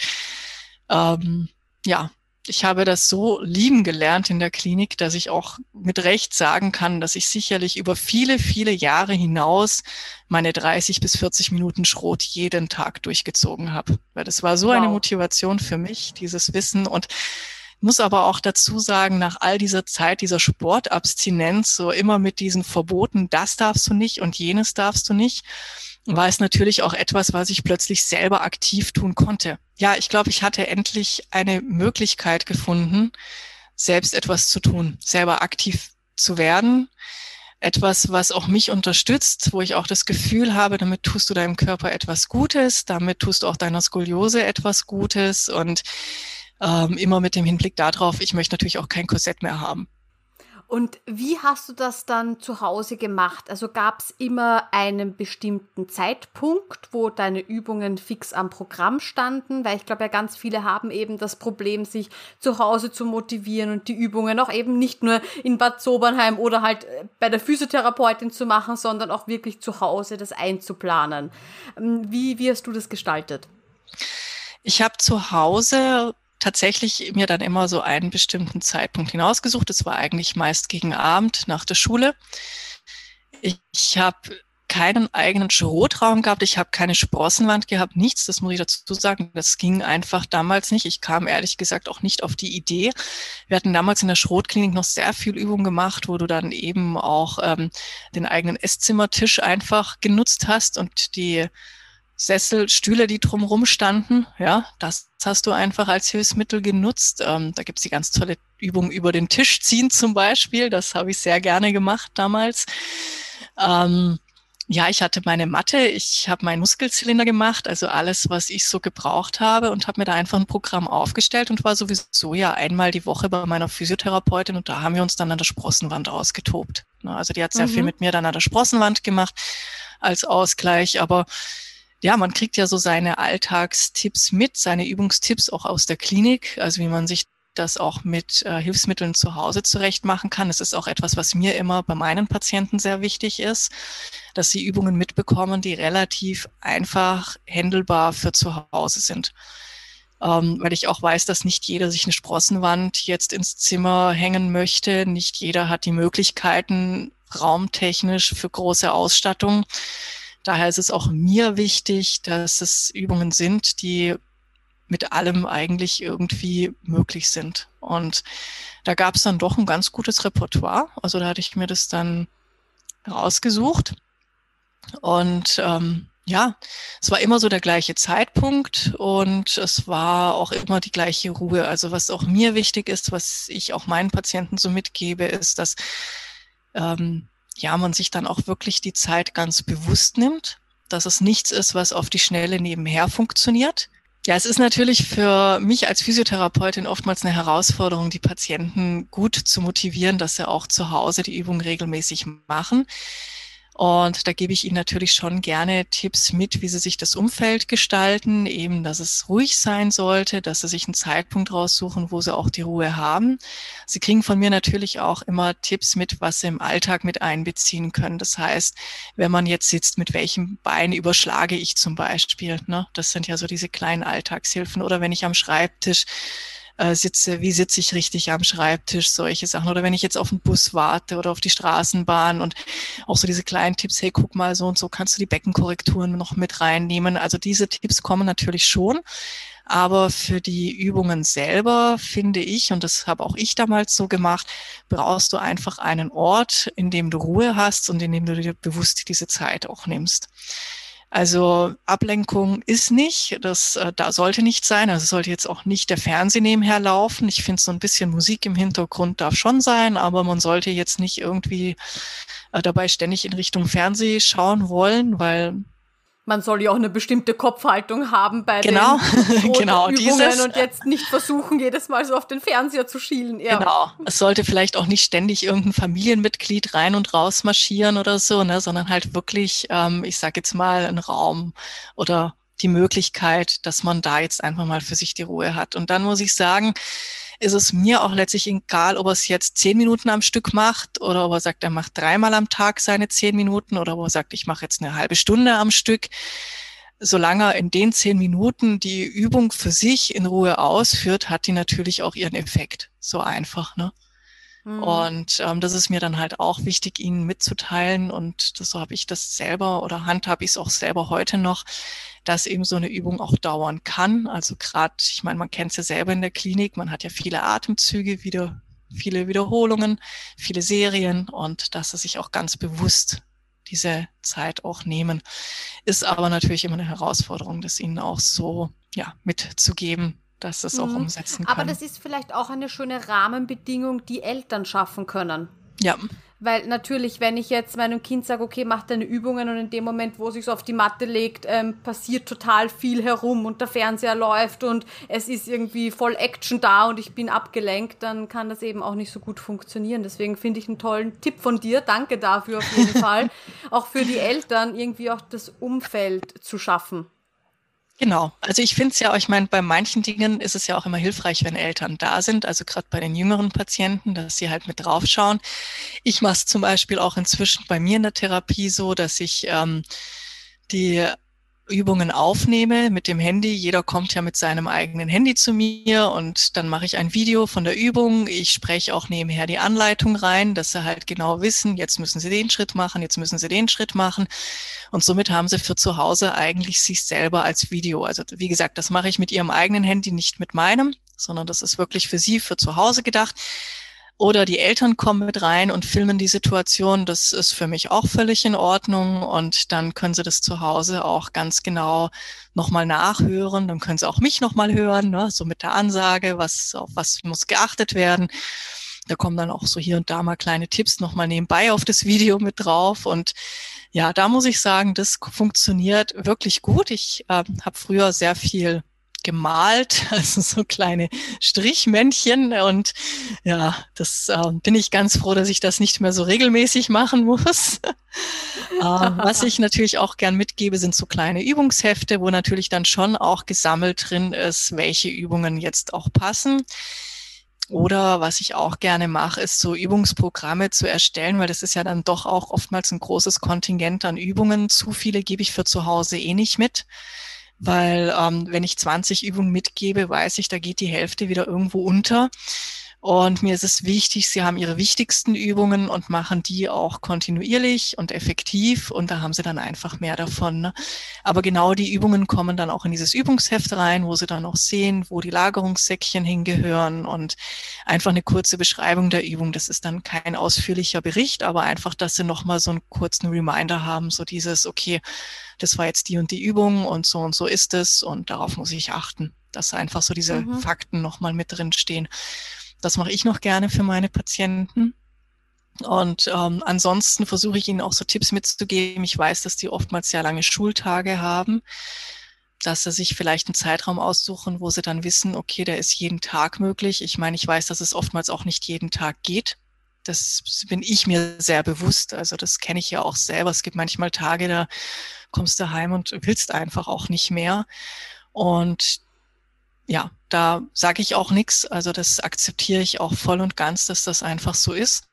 ähm, ja, ich habe das so lieben gelernt in der Klinik, dass ich auch mit Recht sagen kann, dass ich sicherlich über viele, viele Jahre hinaus meine 30 bis 40 Minuten Schrot jeden Tag durchgezogen habe. Weil das war so wow. eine Motivation für mich, dieses Wissen. Und muss aber auch dazu sagen, nach all dieser Zeit, dieser Sportabstinenz, so immer mit diesen Verboten, das darfst du nicht und jenes darfst du nicht, war es natürlich auch etwas, was ich plötzlich selber aktiv tun konnte. Ja, ich glaube, ich hatte endlich eine Möglichkeit gefunden, selbst etwas zu tun, selber aktiv zu werden. Etwas, was auch mich unterstützt, wo ich auch das Gefühl habe, damit tust du deinem Körper etwas Gutes, damit tust du auch deiner Skoliose etwas Gutes und ähm, immer mit dem Hinblick darauf, ich möchte natürlich auch kein Korsett mehr haben. Und wie hast du das dann zu Hause gemacht? Also gab es immer einen bestimmten Zeitpunkt, wo deine Übungen fix am Programm standen? Weil ich glaube ja, ganz viele haben eben das Problem, sich zu Hause zu motivieren und die Übungen auch eben nicht nur in Bad Sobernheim oder halt äh, bei der Physiotherapeutin zu machen, sondern auch wirklich zu Hause das einzuplanen. Ähm, wie, wie hast du das gestaltet? Ich habe zu Hause tatsächlich mir dann immer so einen bestimmten Zeitpunkt hinausgesucht. Es war eigentlich meist gegen Abend nach der Schule. Ich, ich habe keinen eigenen Schrotraum gehabt, ich habe keine Sprossenwand gehabt, nichts, das muss ich dazu sagen. Das ging einfach damals nicht. Ich kam ehrlich gesagt auch nicht auf die Idee. Wir hatten damals in der Schrotklinik noch sehr viel Übung gemacht, wo du dann eben auch ähm, den eigenen Esszimmertisch einfach genutzt hast und die Sessel, Stühle, die drumherum standen. Ja, das hast du einfach als Hilfsmittel genutzt. Ähm, da gibt's die ganz tolle Übung über den Tisch ziehen zum Beispiel. Das habe ich sehr gerne gemacht damals. Ähm, ja, ich hatte meine Matte, ich habe meinen Muskelzylinder gemacht, also alles, was ich so gebraucht habe und habe mir da einfach ein Programm aufgestellt und war sowieso ja einmal die Woche bei meiner Physiotherapeutin und da haben wir uns dann an der Sprossenwand ausgetobt. Ne, also die hat sehr mhm. viel mit mir dann an der Sprossenwand gemacht als Ausgleich, aber ja, man kriegt ja so seine Alltagstipps mit, seine Übungstipps auch aus der Klinik, also wie man sich das auch mit äh, Hilfsmitteln zu Hause zurecht machen kann. Es ist auch etwas, was mir immer bei meinen Patienten sehr wichtig ist, dass sie Übungen mitbekommen, die relativ einfach händelbar für zu Hause sind. Ähm, weil ich auch weiß, dass nicht jeder sich eine Sprossenwand jetzt ins Zimmer hängen möchte. Nicht jeder hat die Möglichkeiten raumtechnisch für große Ausstattung. Daher ist es auch mir wichtig, dass es Übungen sind, die mit allem eigentlich irgendwie möglich sind. Und da gab es dann doch ein ganz gutes Repertoire. Also da hatte ich mir das dann rausgesucht. Und ähm, ja, es war immer so der gleiche Zeitpunkt und es war auch immer die gleiche Ruhe. Also was auch mir wichtig ist, was ich auch meinen Patienten so mitgebe, ist, dass ähm, ja, man sich dann auch wirklich die Zeit ganz bewusst nimmt, dass es nichts ist, was auf die Schnelle nebenher funktioniert. Ja, es ist natürlich für mich als Physiotherapeutin oftmals eine Herausforderung, die Patienten gut zu motivieren, dass sie auch zu Hause die Übung regelmäßig machen. Und da gebe ich Ihnen natürlich schon gerne Tipps mit, wie Sie sich das Umfeld gestalten, eben, dass es ruhig sein sollte, dass Sie sich einen Zeitpunkt raussuchen, wo Sie auch die Ruhe haben. Sie kriegen von mir natürlich auch immer Tipps mit, was Sie im Alltag mit einbeziehen können. Das heißt, wenn man jetzt sitzt, mit welchem Bein überschlage ich zum Beispiel. Ne? Das sind ja so diese kleinen Alltagshilfen. Oder wenn ich am Schreibtisch äh, sitze, wie sitze ich richtig am Schreibtisch, solche Sachen. Oder wenn ich jetzt auf den Bus warte oder auf die Straßenbahn und auch so diese kleinen Tipps, hey, guck mal so und so, kannst du die Beckenkorrekturen noch mit reinnehmen. Also diese Tipps kommen natürlich schon. Aber für die Übungen selber finde ich, und das habe auch ich damals so gemacht, brauchst du einfach einen Ort, in dem du Ruhe hast und in dem du dir bewusst diese Zeit auch nimmst. Also Ablenkung ist nicht, das äh, da sollte nicht sein. Also sollte jetzt auch nicht der Fernseher nebenher laufen. Ich finde so ein bisschen Musik im Hintergrund darf schon sein, aber man sollte jetzt nicht irgendwie äh, dabei ständig in Richtung Fernseh schauen wollen, weil man soll ja auch eine bestimmte Kopfhaltung haben bei genau, den genau, Übungen dieses, und jetzt nicht versuchen, jedes Mal so auf den Fernseher zu schielen. Ja. Genau. Es sollte vielleicht auch nicht ständig irgendein Familienmitglied rein und raus marschieren oder so, ne, sondern halt wirklich, ähm, ich sage jetzt mal, ein Raum oder die Möglichkeit, dass man da jetzt einfach mal für sich die Ruhe hat. Und dann muss ich sagen, ist es mir auch letztlich egal, ob er es jetzt zehn Minuten am Stück macht oder ob er sagt, er macht dreimal am Tag seine zehn Minuten oder ob er sagt, ich mache jetzt eine halbe Stunde am Stück. Solange er in den zehn Minuten die Übung für sich in Ruhe ausführt, hat die natürlich auch ihren Effekt. So einfach, ne? Mhm. Und ähm, das ist mir dann halt auch wichtig, Ihnen mitzuteilen. Und das, so habe ich das selber oder handhabe ich es auch selber heute noch, dass eben so eine Übung auch dauern kann. Also gerade, ich meine, man kennt es ja selber in der Klinik, man hat ja viele Atemzüge, wieder viele Wiederholungen, viele Serien und dass er sich auch ganz bewusst diese Zeit auch nehmen. Ist aber natürlich immer eine Herausforderung, das ihnen auch so ja, mitzugeben, dass es mhm. auch umsetzen kann. Aber das ist vielleicht auch eine schöne Rahmenbedingung, die Eltern schaffen können. Ja. Weil natürlich, wenn ich jetzt meinem Kind sage, okay, mach deine Übungen und in dem Moment, wo es sich auf die Matte legt, ähm, passiert total viel herum und der Fernseher läuft und es ist irgendwie voll Action da und ich bin abgelenkt, dann kann das eben auch nicht so gut funktionieren. Deswegen finde ich einen tollen Tipp von dir. Danke dafür auf jeden Fall. Auch für die Eltern irgendwie auch das Umfeld zu schaffen. Genau. Also ich finde es ja, ich meine, bei manchen Dingen ist es ja auch immer hilfreich, wenn Eltern da sind, also gerade bei den jüngeren Patienten, dass sie halt mit draufschauen. Ich mache es zum Beispiel auch inzwischen bei mir in der Therapie so, dass ich ähm, die Übungen aufnehme mit dem Handy. Jeder kommt ja mit seinem eigenen Handy zu mir und dann mache ich ein Video von der Übung. Ich spreche auch nebenher die Anleitung rein, dass sie halt genau wissen, jetzt müssen sie den Schritt machen, jetzt müssen sie den Schritt machen. Und somit haben sie für zu Hause eigentlich sich selber als Video. Also wie gesagt, das mache ich mit ihrem eigenen Handy, nicht mit meinem, sondern das ist wirklich für sie, für zu Hause gedacht. Oder die Eltern kommen mit rein und filmen die Situation. Das ist für mich auch völlig in Ordnung. Und dann können sie das zu Hause auch ganz genau nochmal nachhören. Dann können sie auch mich nochmal hören, ne? so mit der Ansage, was, auf was muss geachtet werden. Da kommen dann auch so hier und da mal kleine Tipps nochmal nebenbei auf das Video mit drauf. Und ja, da muss ich sagen, das funktioniert wirklich gut. Ich äh, habe früher sehr viel gemalt, also so kleine Strichmännchen. Und ja, das äh, bin ich ganz froh, dass ich das nicht mehr so regelmäßig machen muss. äh, was ich natürlich auch gern mitgebe, sind so kleine Übungshefte, wo natürlich dann schon auch gesammelt drin ist, welche Übungen jetzt auch passen. Oder was ich auch gerne mache, ist so Übungsprogramme zu erstellen, weil das ist ja dann doch auch oftmals ein großes Kontingent an Übungen. Zu viele gebe ich für zu Hause eh nicht mit weil ähm, wenn ich 20 Übungen mitgebe, weiß ich, da geht die Hälfte wieder irgendwo unter. Und mir ist es wichtig, sie haben ihre wichtigsten Übungen und machen die auch kontinuierlich und effektiv und da haben sie dann einfach mehr davon. Ne? Aber genau die Übungen kommen dann auch in dieses Übungsheft rein, wo sie dann auch sehen, wo die Lagerungssäckchen hingehören und einfach eine kurze Beschreibung der Übung. Das ist dann kein ausführlicher Bericht, aber einfach, dass sie nochmal so einen kurzen Reminder haben, so dieses, okay, das war jetzt die und die Übung und so und so ist es und darauf muss ich achten, dass einfach so diese mhm. Fakten nochmal mit drin stehen. Das mache ich noch gerne für meine Patienten. Und ähm, ansonsten versuche ich ihnen auch so Tipps mitzugeben. Ich weiß, dass die oftmals sehr lange Schultage haben, dass sie sich vielleicht einen Zeitraum aussuchen, wo sie dann wissen, okay, der ist jeden Tag möglich. Ich meine, ich weiß, dass es oftmals auch nicht jeden Tag geht. Das bin ich mir sehr bewusst. Also das kenne ich ja auch selber. Es gibt manchmal Tage, da kommst du heim und willst einfach auch nicht mehr. Und ja, da sage ich auch nichts. Also das akzeptiere ich auch voll und ganz, dass das einfach so ist.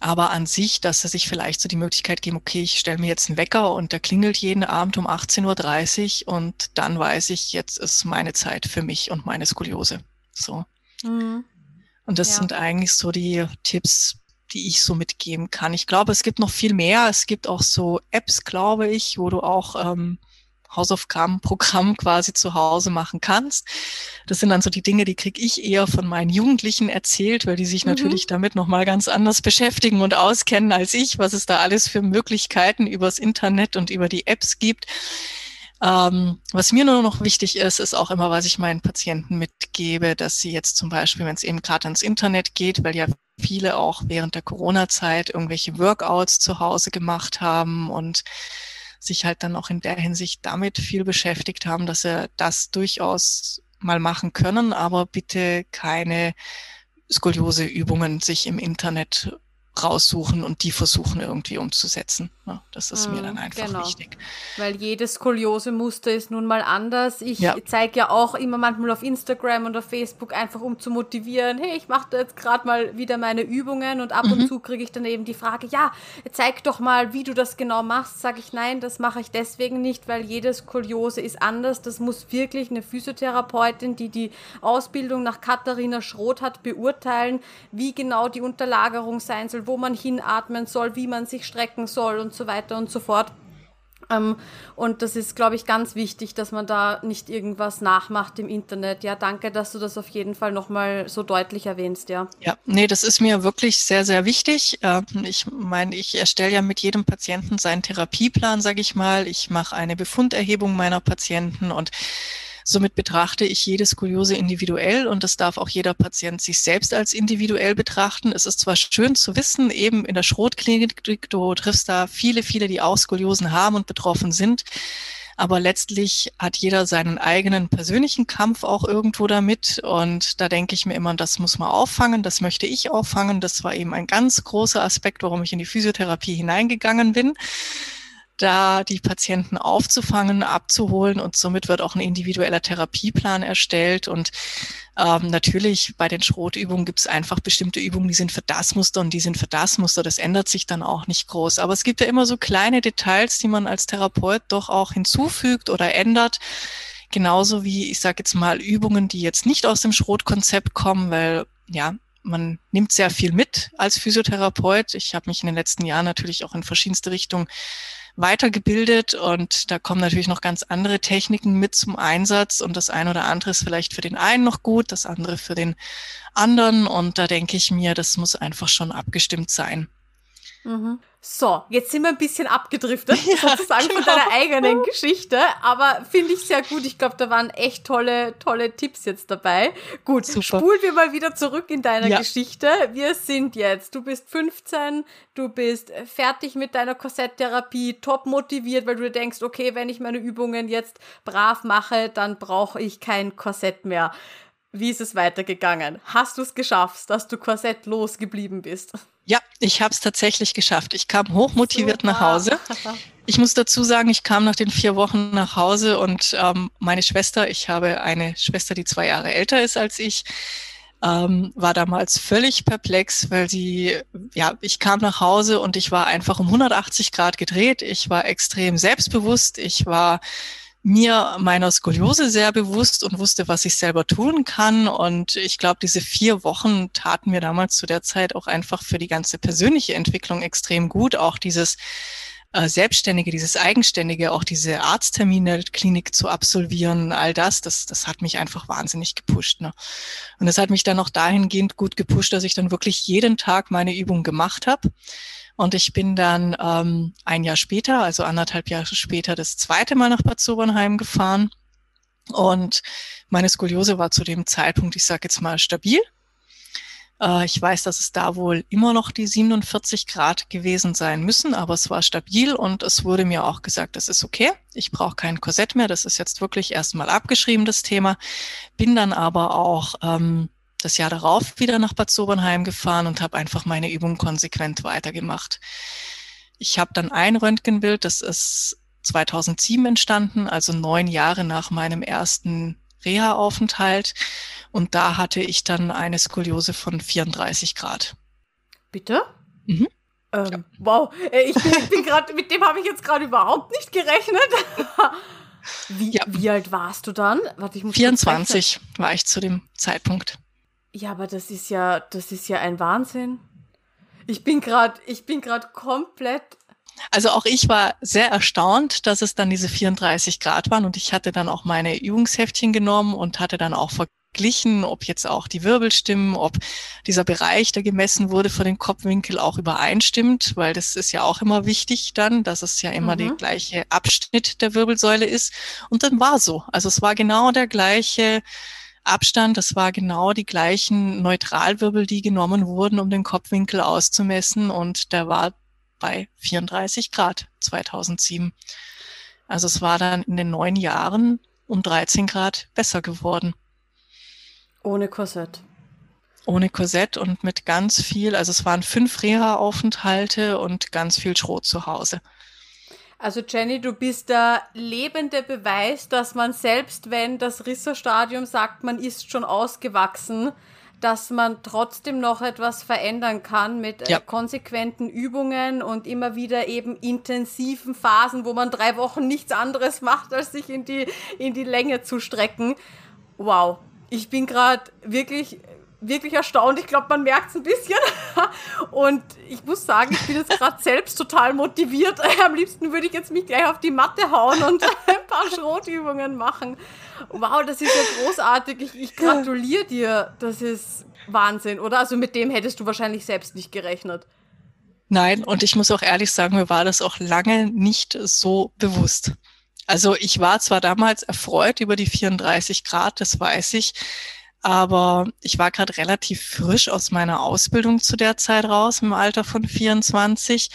Aber an sich, dass sie sich vielleicht so die Möglichkeit geben, okay, ich stelle mir jetzt einen Wecker und der klingelt jeden Abend um 18.30 Uhr und dann weiß ich, jetzt ist meine Zeit für mich und meine Skoliose. So. Mhm. Und das ja. sind eigentlich so die Tipps, die ich so mitgeben kann. Ich glaube, es gibt noch viel mehr. Es gibt auch so Apps, glaube ich, wo du auch ähm, Hausaufgabenprogramm quasi zu Hause machen kannst. Das sind dann so die Dinge, die kriege ich eher von meinen Jugendlichen erzählt, weil die sich mhm. natürlich damit nochmal ganz anders beschäftigen und auskennen als ich, was es da alles für Möglichkeiten übers Internet und über die Apps gibt. Ähm, was mir nur noch wichtig ist, ist auch immer, was ich meinen Patienten mitgebe, dass sie jetzt zum Beispiel, wenn es eben gerade ans Internet geht, weil ja viele auch während der Corona-Zeit irgendwelche Workouts zu Hause gemacht haben und sich halt dann auch in der Hinsicht damit viel beschäftigt haben, dass sie das durchaus mal machen können, aber bitte keine Skoliose-Übungen sich im Internet raussuchen und die versuchen irgendwie umzusetzen. Ja, das ist mm, mir dann einfach genau. wichtig. Weil jedes Skoliose-Muster ist nun mal anders. Ich ja. zeige ja auch immer manchmal auf Instagram und auf Facebook einfach, um zu motivieren, hey, ich mache da jetzt gerade mal wieder meine Übungen und ab mhm. und zu kriege ich dann eben die Frage, ja, zeig doch mal, wie du das genau machst. Sage ich, nein, das mache ich deswegen nicht, weil jede Skoliose ist anders. Das muss wirklich eine Physiotherapeutin, die die Ausbildung nach Katharina Schroth hat, beurteilen, wie genau die Unterlagerung sein soll, wo man hinatmen soll, wie man sich strecken soll und so weiter und so fort. Ähm, und das ist, glaube ich, ganz wichtig, dass man da nicht irgendwas nachmacht im Internet. Ja, danke, dass du das auf jeden Fall nochmal so deutlich erwähnst, ja. Ja, nee, das ist mir wirklich sehr, sehr wichtig. Ähm, ich meine, ich erstelle ja mit jedem Patienten seinen Therapieplan, sage ich mal. Ich mache eine Befunderhebung meiner Patienten und Somit betrachte ich jede Skoliose individuell und das darf auch jeder Patient sich selbst als individuell betrachten. Es ist zwar schön zu wissen, eben in der Schrotklinik, du triffst da viele, viele, die auch Skoliosen haben und betroffen sind. Aber letztlich hat jeder seinen eigenen persönlichen Kampf auch irgendwo damit. Und da denke ich mir immer, das muss man auffangen, das möchte ich auffangen. Das war eben ein ganz großer Aspekt, warum ich in die Physiotherapie hineingegangen bin da die Patienten aufzufangen, abzuholen und somit wird auch ein individueller Therapieplan erstellt und ähm, natürlich bei den Schrotübungen gibt es einfach bestimmte Übungen, die sind für das Muster und die sind für das Muster. Das ändert sich dann auch nicht groß. Aber es gibt ja immer so kleine Details, die man als Therapeut doch auch hinzufügt oder ändert. Genauso wie, ich sage jetzt mal, Übungen, die jetzt nicht aus dem Schrotkonzept kommen, weil ja, man nimmt sehr viel mit als Physiotherapeut. Ich habe mich in den letzten Jahren natürlich auch in verschiedenste Richtungen weitergebildet und da kommen natürlich noch ganz andere Techniken mit zum Einsatz und das eine oder andere ist vielleicht für den einen noch gut, das andere für den anderen und da denke ich mir, das muss einfach schon abgestimmt sein. Mhm. So, jetzt sind wir ein bisschen abgedriftet, ja, sozusagen genau. von deiner eigenen Geschichte, aber finde ich sehr gut. Ich glaube, da waren echt tolle, tolle Tipps jetzt dabei. Gut, Super. spulen wir mal wieder zurück in deiner ja. Geschichte. Wir sind jetzt, du bist 15, du bist fertig mit deiner Korsetttherapie, top motiviert, weil du denkst, okay, wenn ich meine Übungen jetzt brav mache, dann brauche ich kein Korsett mehr. Wie ist es weitergegangen? Hast du es geschafft, dass du korsettlos geblieben bist? Ja, ich habe es tatsächlich geschafft. Ich kam hochmotiviert Super. nach Hause. Ich muss dazu sagen, ich kam nach den vier Wochen nach Hause und ähm, meine Schwester, ich habe eine Schwester, die zwei Jahre älter ist als ich, ähm, war damals völlig perplex, weil sie, ja, ich kam nach Hause und ich war einfach um 180 Grad gedreht. Ich war extrem selbstbewusst. Ich war mir meiner Skoliose sehr bewusst und wusste, was ich selber tun kann. Und ich glaube, diese vier Wochen taten mir damals zu der Zeit auch einfach für die ganze persönliche Entwicklung extrem gut. Auch dieses äh, Selbstständige, dieses Eigenständige, auch diese Arzttermine, Klinik zu absolvieren, all das, das, das hat mich einfach wahnsinnig gepusht. Ne? Und das hat mich dann auch dahingehend gut gepusht, dass ich dann wirklich jeden Tag meine Übung gemacht habe und ich bin dann ähm, ein Jahr später, also anderthalb Jahre später, das zweite Mal nach Bad Sobernheim gefahren. Und meine Skoliose war zu dem Zeitpunkt, ich sage jetzt mal, stabil. Äh, ich weiß, dass es da wohl immer noch die 47 Grad gewesen sein müssen, aber es war stabil und es wurde mir auch gesagt, das ist okay. Ich brauche kein Korsett mehr. Das ist jetzt wirklich erstmal abgeschrieben, das Thema. Bin dann aber auch ähm, das Jahr darauf wieder nach Bad Sobernheim gefahren und habe einfach meine Übung konsequent weitergemacht. Ich habe dann ein Röntgenbild, das ist 2007 entstanden, also neun Jahre nach meinem ersten Reha-Aufenthalt. Und da hatte ich dann eine Skoliose von 34 Grad. Bitte? Mhm. Ähm, ja. Wow, äh, ich bin, bin gerade, mit dem habe ich jetzt gerade überhaupt nicht gerechnet. Wie, ja. wie alt warst du dann? Warte, ich muss 24 war ich zu dem Zeitpunkt. Ja, aber das ist ja, das ist ja ein Wahnsinn. Ich bin gerade, ich bin gerade komplett also auch ich war sehr erstaunt, dass es dann diese 34 Grad waren und ich hatte dann auch meine Übungsheftchen genommen und hatte dann auch verglichen, ob jetzt auch die Wirbel stimmen, ob dieser Bereich, der gemessen wurde für den Kopfwinkel auch übereinstimmt, weil das ist ja auch immer wichtig dann, dass es ja immer mhm. der gleiche Abschnitt der Wirbelsäule ist. Und dann war so. Also es war genau der gleiche Abstand, das war genau die gleichen Neutralwirbel, die genommen wurden, um den Kopfwinkel auszumessen und der war bei 34 Grad 2007. Also es war dann in den neun Jahren um 13 Grad besser geworden. Ohne Korsett. Ohne Korsett und mit ganz viel, also es waren fünf Reha-Aufenthalte und ganz viel Schrot zu Hause. Also Jenny, du bist der lebende Beweis, dass man selbst wenn das Risserstadium sagt, man ist schon ausgewachsen, dass man trotzdem noch etwas verändern kann mit äh, ja. konsequenten Übungen und immer wieder eben intensiven Phasen, wo man drei Wochen nichts anderes macht, als sich in die, in die Länge zu strecken. Wow. Ich bin gerade wirklich wirklich erstaunt. Ich glaube, man merkt es ein bisschen. Und ich muss sagen, ich bin jetzt gerade selbst total motiviert. Am liebsten würde ich jetzt mich gleich auf die Matte hauen und ein paar Schrotübungen machen. Wow, das ist ja großartig. Ich, ich gratuliere dir. Das ist Wahnsinn, oder? Also mit dem hättest du wahrscheinlich selbst nicht gerechnet. Nein, und ich muss auch ehrlich sagen, mir war das auch lange nicht so bewusst. Also ich war zwar damals erfreut über die 34 Grad, das weiß ich, aber ich war gerade relativ frisch aus meiner Ausbildung zu der Zeit raus, im Alter von 24.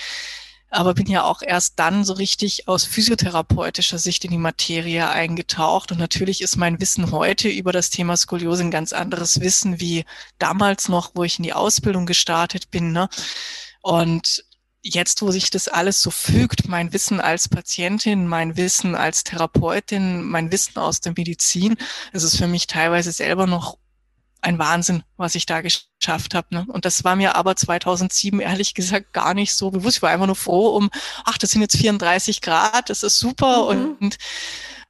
Aber bin ja auch erst dann so richtig aus physiotherapeutischer Sicht in die Materie eingetaucht. Und natürlich ist mein Wissen heute über das Thema Skoliose ein ganz anderes Wissen wie damals noch, wo ich in die Ausbildung gestartet bin. Ne? Und jetzt, wo sich das alles so fügt, mein Wissen als Patientin, mein Wissen als Therapeutin, mein Wissen aus der Medizin, ist es für mich teilweise selber noch ein Wahnsinn, was ich da geschafft habe. Ne? Und das war mir aber 2007 ehrlich gesagt gar nicht so bewusst. Ich war einfach nur froh um, ach, das sind jetzt 34 Grad, das ist super mhm. und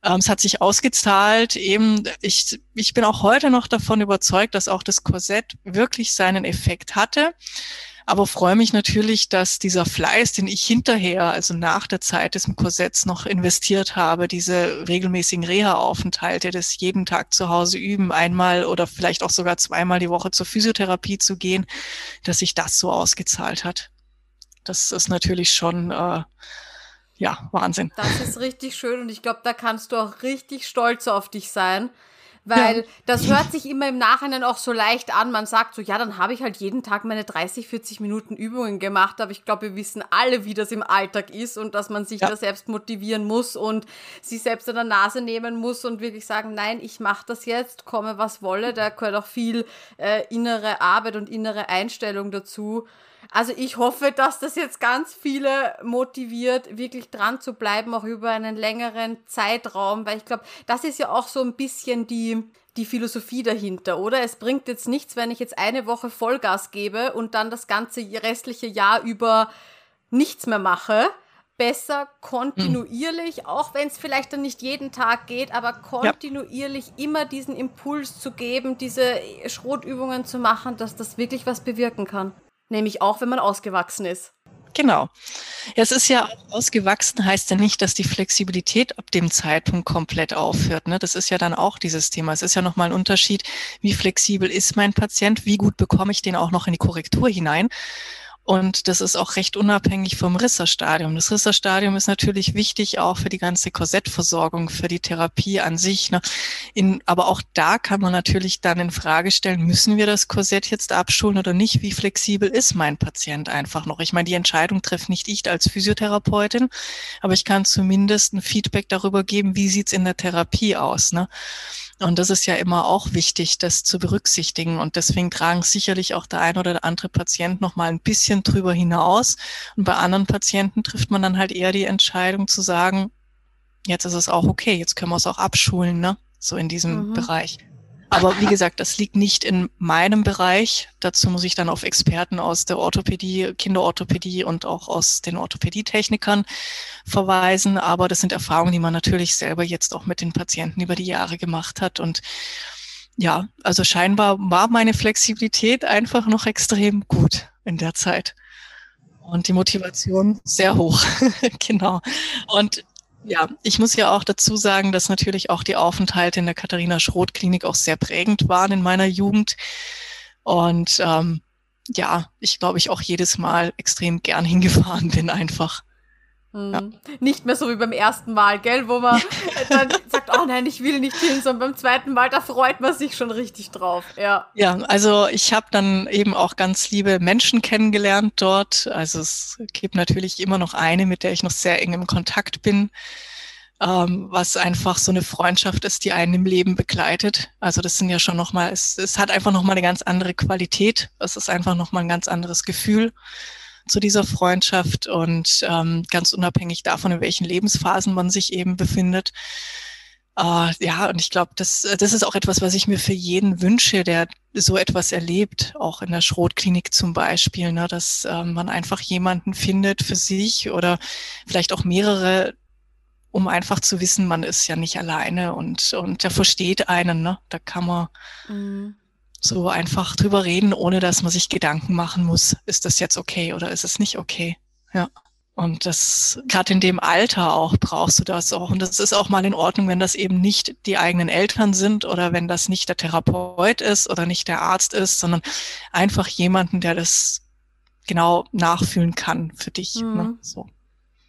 ähm, es hat sich ausgezahlt. Eben, ich, ich bin auch heute noch davon überzeugt, dass auch das Korsett wirklich seinen Effekt hatte aber freue mich natürlich, dass dieser Fleiß, den ich hinterher, also nach der Zeit des Korsetts noch investiert habe, diese regelmäßigen Reha-Aufenthalte, das jeden Tag zu Hause üben, einmal oder vielleicht auch sogar zweimal die Woche zur Physiotherapie zu gehen, dass sich das so ausgezahlt hat. Das ist natürlich schon äh, ja Wahnsinn. Das ist richtig schön und ich glaube, da kannst du auch richtig stolz auf dich sein weil ja. das hört sich immer im Nachhinein auch so leicht an. Man sagt so, ja, dann habe ich halt jeden Tag meine 30, 40 Minuten Übungen gemacht, aber ich glaube, wir wissen alle, wie das im Alltag ist und dass man sich ja. da selbst motivieren muss und sich selbst an der Nase nehmen muss und wirklich sagen, nein, ich mache das jetzt, komme was wolle. Da gehört auch viel äh, innere Arbeit und innere Einstellung dazu. Also ich hoffe, dass das jetzt ganz viele motiviert, wirklich dran zu bleiben, auch über einen längeren Zeitraum, weil ich glaube, das ist ja auch so ein bisschen die, die Philosophie dahinter, oder? Es bringt jetzt nichts, wenn ich jetzt eine Woche Vollgas gebe und dann das ganze restliche Jahr über nichts mehr mache. Besser kontinuierlich, mhm. auch wenn es vielleicht dann nicht jeden Tag geht, aber kontinuierlich ja. immer diesen Impuls zu geben, diese Schrotübungen zu machen, dass das wirklich was bewirken kann. Nämlich auch, wenn man ausgewachsen ist. Genau. Ja, es ist ja auch ausgewachsen, heißt ja nicht, dass die Flexibilität ab dem Zeitpunkt komplett aufhört. Ne? Das ist ja dann auch dieses Thema. Es ist ja nochmal ein Unterschied, wie flexibel ist mein Patient, wie gut bekomme ich den auch noch in die Korrektur hinein. Und das ist auch recht unabhängig vom Risserstadium. Das Risserstadium ist natürlich wichtig auch für die ganze Korsettversorgung, für die Therapie an sich. Ne? In, aber auch da kann man natürlich dann in Frage stellen, müssen wir das Korsett jetzt abschulen oder nicht? Wie flexibel ist mein Patient einfach noch? Ich meine, die Entscheidung treffe nicht ich als Physiotherapeutin, aber ich kann zumindest ein Feedback darüber geben, wie sieht's in der Therapie aus. Ne? Und das ist ja immer auch wichtig, das zu berücksichtigen. Und deswegen tragen sicherlich auch der ein oder der andere Patient noch mal ein bisschen drüber hinaus. Und bei anderen Patienten trifft man dann halt eher die Entscheidung zu sagen, jetzt ist es auch okay, jetzt können wir es auch abschulen, ne? So in diesem mhm. Bereich. Aber wie gesagt, das liegt nicht in meinem Bereich. Dazu muss ich dann auf Experten aus der Orthopädie, Kinderorthopädie und auch aus den Orthopädietechnikern verweisen. Aber das sind Erfahrungen, die man natürlich selber jetzt auch mit den Patienten über die Jahre gemacht hat. Und ja, also scheinbar war meine Flexibilität einfach noch extrem gut in der Zeit. Und die Motivation sehr hoch. genau. Und ja, ich muss ja auch dazu sagen, dass natürlich auch die Aufenthalte in der Katharina Schroth Klinik auch sehr prägend waren in meiner Jugend. Und ähm, ja, ich glaube, ich auch jedes Mal extrem gern hingefahren bin einfach. Ja. Mhm. Nicht mehr so wie beim ersten Mal, gell, wo man dann sagt, oh nein, ich will nicht hin, sondern beim zweiten Mal, da freut man sich schon richtig drauf. Ja, ja also ich habe dann eben auch ganz liebe Menschen kennengelernt dort. Also es gibt natürlich immer noch eine, mit der ich noch sehr eng im Kontakt bin, ähm, was einfach so eine Freundschaft ist, die einen im Leben begleitet. Also das sind ja schon nochmal, es, es hat einfach nochmal eine ganz andere Qualität. Es ist einfach nochmal ein ganz anderes Gefühl zu dieser Freundschaft und ähm, ganz unabhängig davon, in welchen Lebensphasen man sich eben befindet. Uh, ja, und ich glaube, das, das ist auch etwas, was ich mir für jeden wünsche, der so etwas erlebt, auch in der Schrotklinik zum Beispiel, ne, dass äh, man einfach jemanden findet für sich oder vielleicht auch mehrere, um einfach zu wissen, man ist ja nicht alleine und, und der versteht einen, ne? Da kann man mhm so einfach drüber reden, ohne dass man sich Gedanken machen muss, ist das jetzt okay oder ist es nicht okay? Ja. Und das, gerade in dem Alter auch, brauchst du das auch. Und das ist auch mal in Ordnung, wenn das eben nicht die eigenen Eltern sind oder wenn das nicht der Therapeut ist oder nicht der Arzt ist, sondern einfach jemanden, der das genau nachfühlen kann für dich. Ne? Mhm. Ne? So.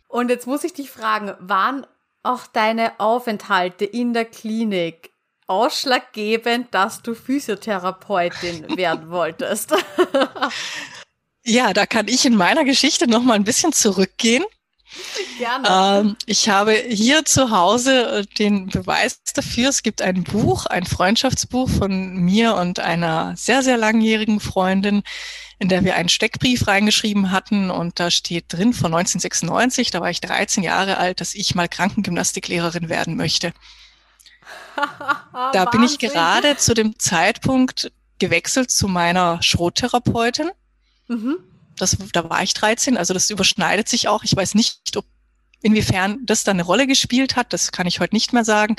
Und jetzt muss ich dich fragen, waren auch deine Aufenthalte in der Klinik ausschlaggebend, dass du Physiotherapeutin werden wolltest? ja, da kann ich in meiner Geschichte noch mal ein bisschen zurückgehen. Gerne. Ähm, ich habe hier zu Hause äh, den Beweis dafür. Es gibt ein Buch, ein Freundschaftsbuch von mir und einer sehr, sehr langjährigen Freundin, in der wir einen Steckbrief reingeschrieben hatten und da steht drin von 1996, da war ich 13 Jahre alt, dass ich mal Krankengymnastiklehrerin werden möchte. da bin ich gerade zu dem Zeitpunkt gewechselt zu meiner Schrottherapeutin. Mhm. Das, da war ich 13, also das überschneidet sich auch. Ich weiß nicht, ob inwiefern das da eine Rolle gespielt hat, das kann ich heute nicht mehr sagen.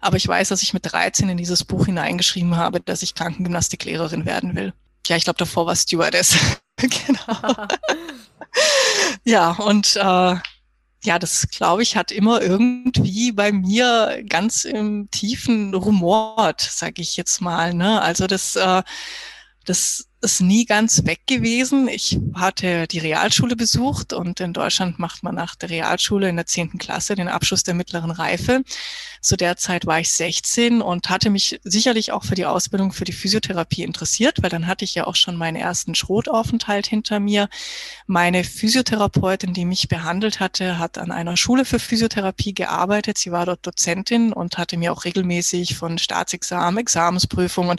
Aber ich weiß, dass ich mit 13 in dieses Buch hineingeschrieben habe, dass ich Krankengymnastiklehrerin werden will. Ja, ich glaube, davor war Stewardess. genau. ja, und äh, ja, das glaube ich, hat immer irgendwie bei mir ganz im tiefen rumort, sage ich jetzt mal. Ne? Also das, äh, das ist nie ganz weg gewesen. Ich hatte die Realschule besucht und in Deutschland macht man nach der Realschule in der zehnten Klasse den Abschluss der mittleren Reife. Zu der Zeit war ich 16 und hatte mich sicherlich auch für die Ausbildung für die Physiotherapie interessiert, weil dann hatte ich ja auch schon meinen ersten Schrotaufenthalt hinter mir. Meine Physiotherapeutin, die mich behandelt hatte, hat an einer Schule für Physiotherapie gearbeitet. Sie war dort Dozentin und hatte mir auch regelmäßig von Staatsexamen, Examensprüfungen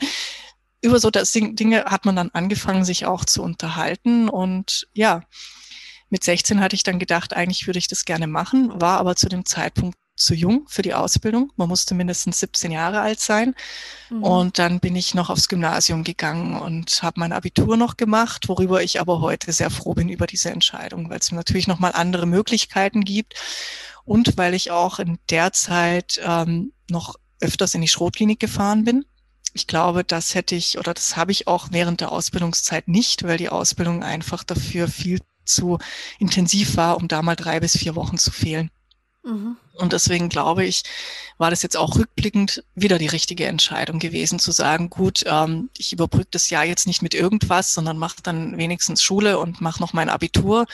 über so das Dinge hat man dann angefangen, sich auch zu unterhalten. Und ja, mit 16 hatte ich dann gedacht, eigentlich würde ich das gerne machen, war aber zu dem Zeitpunkt zu jung für die Ausbildung. Man musste mindestens 17 Jahre alt sein. Mhm. Und dann bin ich noch aufs Gymnasium gegangen und habe mein Abitur noch gemacht, worüber ich aber heute sehr froh bin über diese Entscheidung, weil es natürlich nochmal andere Möglichkeiten gibt und weil ich auch in der Zeit ähm, noch öfters in die Schrotklinik gefahren bin ich glaube, das hätte ich oder das habe ich auch während der Ausbildungszeit nicht, weil die Ausbildung einfach dafür viel zu intensiv war, um da mal drei bis vier Wochen zu fehlen. Mhm. Und deswegen glaube ich, war das jetzt auch rückblickend wieder die richtige Entscheidung gewesen, zu sagen, gut, ähm, ich überbrücke das Jahr jetzt nicht mit irgendwas, sondern mache dann wenigstens Schule und mache noch mein Abitur,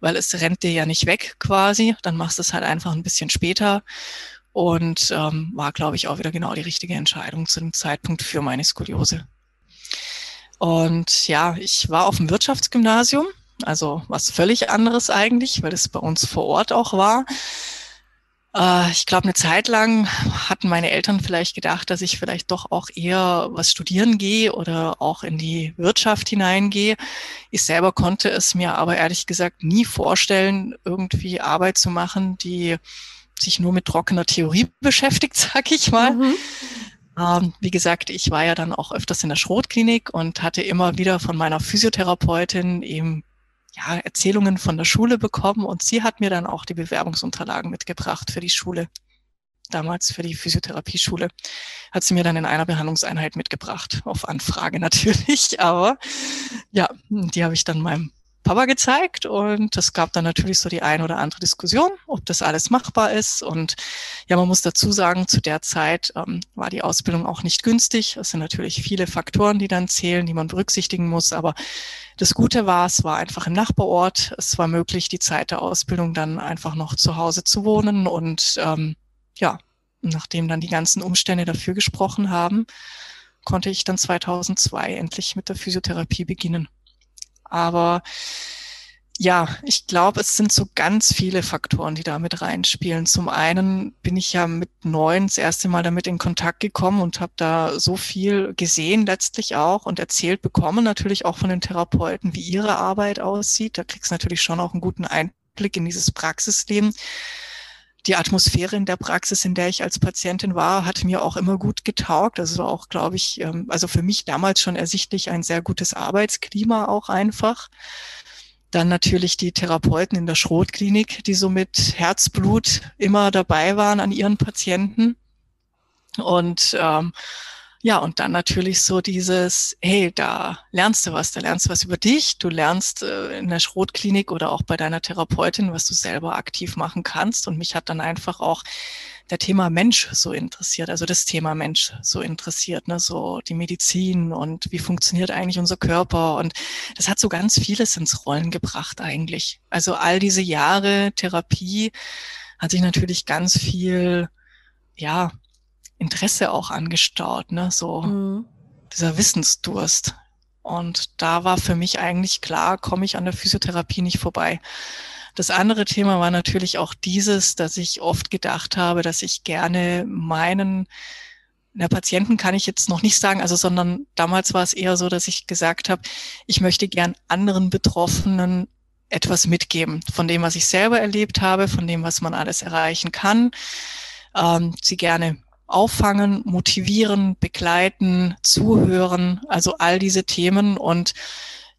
weil es rennt dir ja nicht weg quasi. Dann machst du es halt einfach ein bisschen später und ähm, war, glaube ich, auch wieder genau die richtige Entscheidung zu dem Zeitpunkt für meine Skoliose. Und ja, ich war auf dem Wirtschaftsgymnasium, also was völlig anderes eigentlich, weil es bei uns vor Ort auch war. Äh, ich glaube, eine Zeit lang hatten meine Eltern vielleicht gedacht, dass ich vielleicht doch auch eher was studieren gehe oder auch in die Wirtschaft hineingehe. Ich selber konnte es mir aber ehrlich gesagt nie vorstellen, irgendwie Arbeit zu machen, die sich nur mit trockener Theorie beschäftigt, sag ich mal. Mhm. Ähm, wie gesagt, ich war ja dann auch öfters in der Schrotklinik und hatte immer wieder von meiner Physiotherapeutin eben ja, Erzählungen von der Schule bekommen und sie hat mir dann auch die Bewerbungsunterlagen mitgebracht für die Schule. damals für die Physiotherapieschule. Hat sie mir dann in einer Behandlungseinheit mitgebracht, auf Anfrage natürlich. Aber ja, die habe ich dann meinem Papa gezeigt und es gab dann natürlich so die ein oder andere Diskussion, ob das alles machbar ist. Und ja, man muss dazu sagen, zu der Zeit ähm, war die Ausbildung auch nicht günstig. Es sind natürlich viele Faktoren, die dann zählen, die man berücksichtigen muss. Aber das Gute war, es war einfach im Nachbarort. Es war möglich, die Zeit der Ausbildung dann einfach noch zu Hause zu wohnen. Und ähm, ja, nachdem dann die ganzen Umstände dafür gesprochen haben, konnte ich dann 2002 endlich mit der Physiotherapie beginnen. Aber ja, ich glaube, es sind so ganz viele Faktoren, die da mit reinspielen. Zum einen bin ich ja mit neun das erste Mal damit in Kontakt gekommen und habe da so viel gesehen letztlich auch und erzählt bekommen, natürlich auch von den Therapeuten, wie ihre Arbeit aussieht. Da kriegst du natürlich schon auch einen guten Einblick in dieses Praxisleben. Die Atmosphäre in der Praxis, in der ich als Patientin war, hat mir auch immer gut getaugt. Also war auch, glaube ich, ähm, also für mich damals schon ersichtlich ein sehr gutes Arbeitsklima auch einfach. Dann natürlich die Therapeuten in der Schrotklinik, die so mit Herzblut immer dabei waren an ihren Patienten. Und ähm, ja, und dann natürlich so dieses, hey, da lernst du was, da lernst du was über dich, du lernst äh, in der Schrotklinik oder auch bei deiner Therapeutin, was du selber aktiv machen kannst. Und mich hat dann einfach auch der Thema Mensch so interessiert, also das Thema Mensch so interessiert, ne, so die Medizin und wie funktioniert eigentlich unser Körper. Und das hat so ganz vieles ins Rollen gebracht eigentlich. Also all diese Jahre Therapie hat sich natürlich ganz viel, ja, Interesse auch angestaut, ne? So mhm. dieser Wissensdurst. Und da war für mich eigentlich klar, komme ich an der Physiotherapie nicht vorbei. Das andere Thema war natürlich auch dieses, dass ich oft gedacht habe, dass ich gerne meinen, der Patienten kann ich jetzt noch nicht sagen, also sondern damals war es eher so, dass ich gesagt habe, ich möchte gern anderen Betroffenen etwas mitgeben von dem, was ich selber erlebt habe, von dem, was man alles erreichen kann, ähm, sie gerne auffangen, motivieren, begleiten, zuhören, also all diese Themen. Und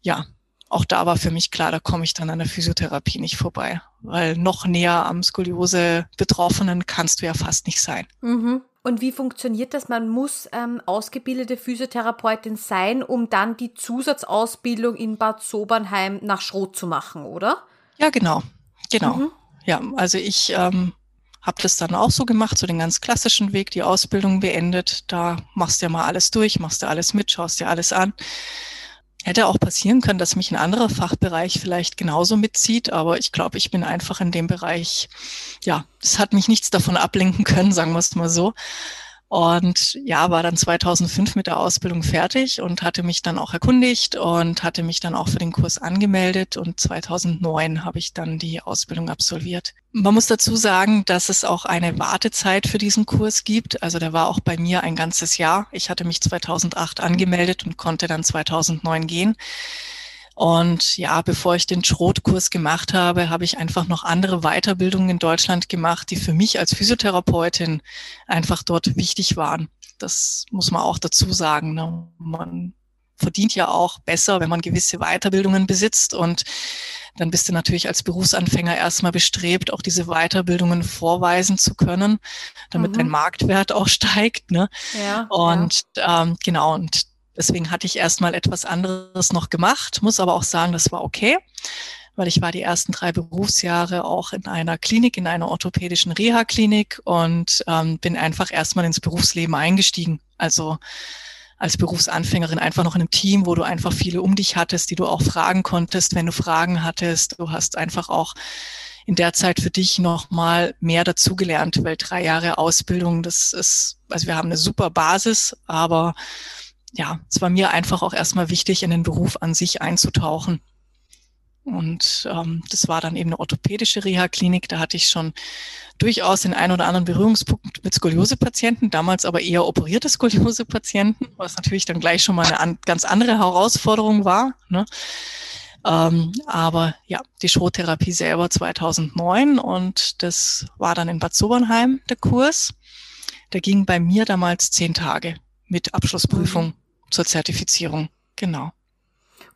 ja, auch da war für mich klar, da komme ich dann an der Physiotherapie nicht vorbei, weil noch näher am Skoliose-Betroffenen kannst du ja fast nicht sein. Mhm. Und wie funktioniert das? Man muss ähm, ausgebildete Physiotherapeutin sein, um dann die Zusatzausbildung in Bad Sobernheim nach Schrot zu machen, oder? Ja, genau. Genau. Mhm. Ja, also ich ähm, habe das dann auch so gemacht, so den ganz klassischen Weg, die Ausbildung beendet. Da machst du ja mal alles durch, machst du alles mit, schaust dir alles an. Hätte auch passieren können, dass mich ein anderer Fachbereich vielleicht genauso mitzieht, aber ich glaube, ich bin einfach in dem Bereich, ja, es hat mich nichts davon ablenken können, sagen wir es mal so. Und ja, war dann 2005 mit der Ausbildung fertig und hatte mich dann auch erkundigt und hatte mich dann auch für den Kurs angemeldet und 2009 habe ich dann die Ausbildung absolviert. Man muss dazu sagen, dass es auch eine Wartezeit für diesen Kurs gibt. Also der war auch bei mir ein ganzes Jahr. Ich hatte mich 2008 angemeldet und konnte dann 2009 gehen. Und ja, bevor ich den Schrotkurs gemacht habe, habe ich einfach noch andere Weiterbildungen in Deutschland gemacht, die für mich als Physiotherapeutin einfach dort wichtig waren. Das muss man auch dazu sagen. Ne? Man verdient ja auch besser, wenn man gewisse Weiterbildungen besitzt und dann bist du natürlich als Berufsanfänger erstmal bestrebt, auch diese Weiterbildungen vorweisen zu können, damit mhm. dein Marktwert auch steigt. Ne? Ja, und ja. Ähm, genau, und Deswegen hatte ich erstmal etwas anderes noch gemacht, muss aber auch sagen, das war okay, weil ich war die ersten drei Berufsjahre auch in einer Klinik, in einer orthopädischen Reha-Klinik und ähm, bin einfach erstmal ins Berufsleben eingestiegen. Also als Berufsanfängerin einfach noch in einem Team, wo du einfach viele um dich hattest, die du auch fragen konntest, wenn du Fragen hattest. Du hast einfach auch in der Zeit für dich noch mal mehr dazugelernt, weil drei Jahre Ausbildung, das ist, also wir haben eine super Basis, aber ja, es war mir einfach auch erstmal wichtig, in den Beruf an sich einzutauchen. Und ähm, das war dann eben eine orthopädische Reha-Klinik. Da hatte ich schon durchaus den einen oder anderen Berührungspunkt mit Skoliose-Patienten, damals aber eher operierte Skoliose-Patienten, was natürlich dann gleich schon mal eine an, ganz andere Herausforderung war. Ne? Ähm, aber ja, die Schrottherapie selber 2009 und das war dann in Bad Sobernheim der Kurs. Der ging bei mir damals zehn Tage mit Abschlussprüfung. Zur Zertifizierung. Genau.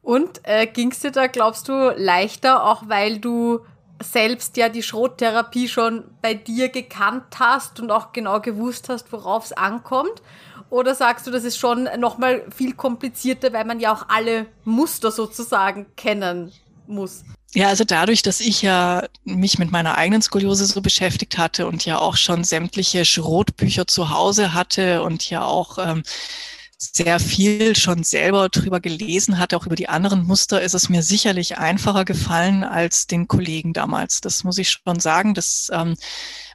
Und äh, ging es dir da, glaubst du, leichter, auch weil du selbst ja die Schrottherapie schon bei dir gekannt hast und auch genau gewusst hast, worauf es ankommt? Oder sagst du, das ist schon nochmal viel komplizierter, weil man ja auch alle Muster sozusagen kennen muss? Ja, also dadurch, dass ich ja mich mit meiner eigenen Skoliose so beschäftigt hatte und ja auch schon sämtliche Schrotbücher zu Hause hatte und ja auch ähm, sehr viel schon selber drüber gelesen hatte, auch über die anderen Muster, ist es mir sicherlich einfacher gefallen als den Kollegen damals. Das muss ich schon sagen. Das ähm,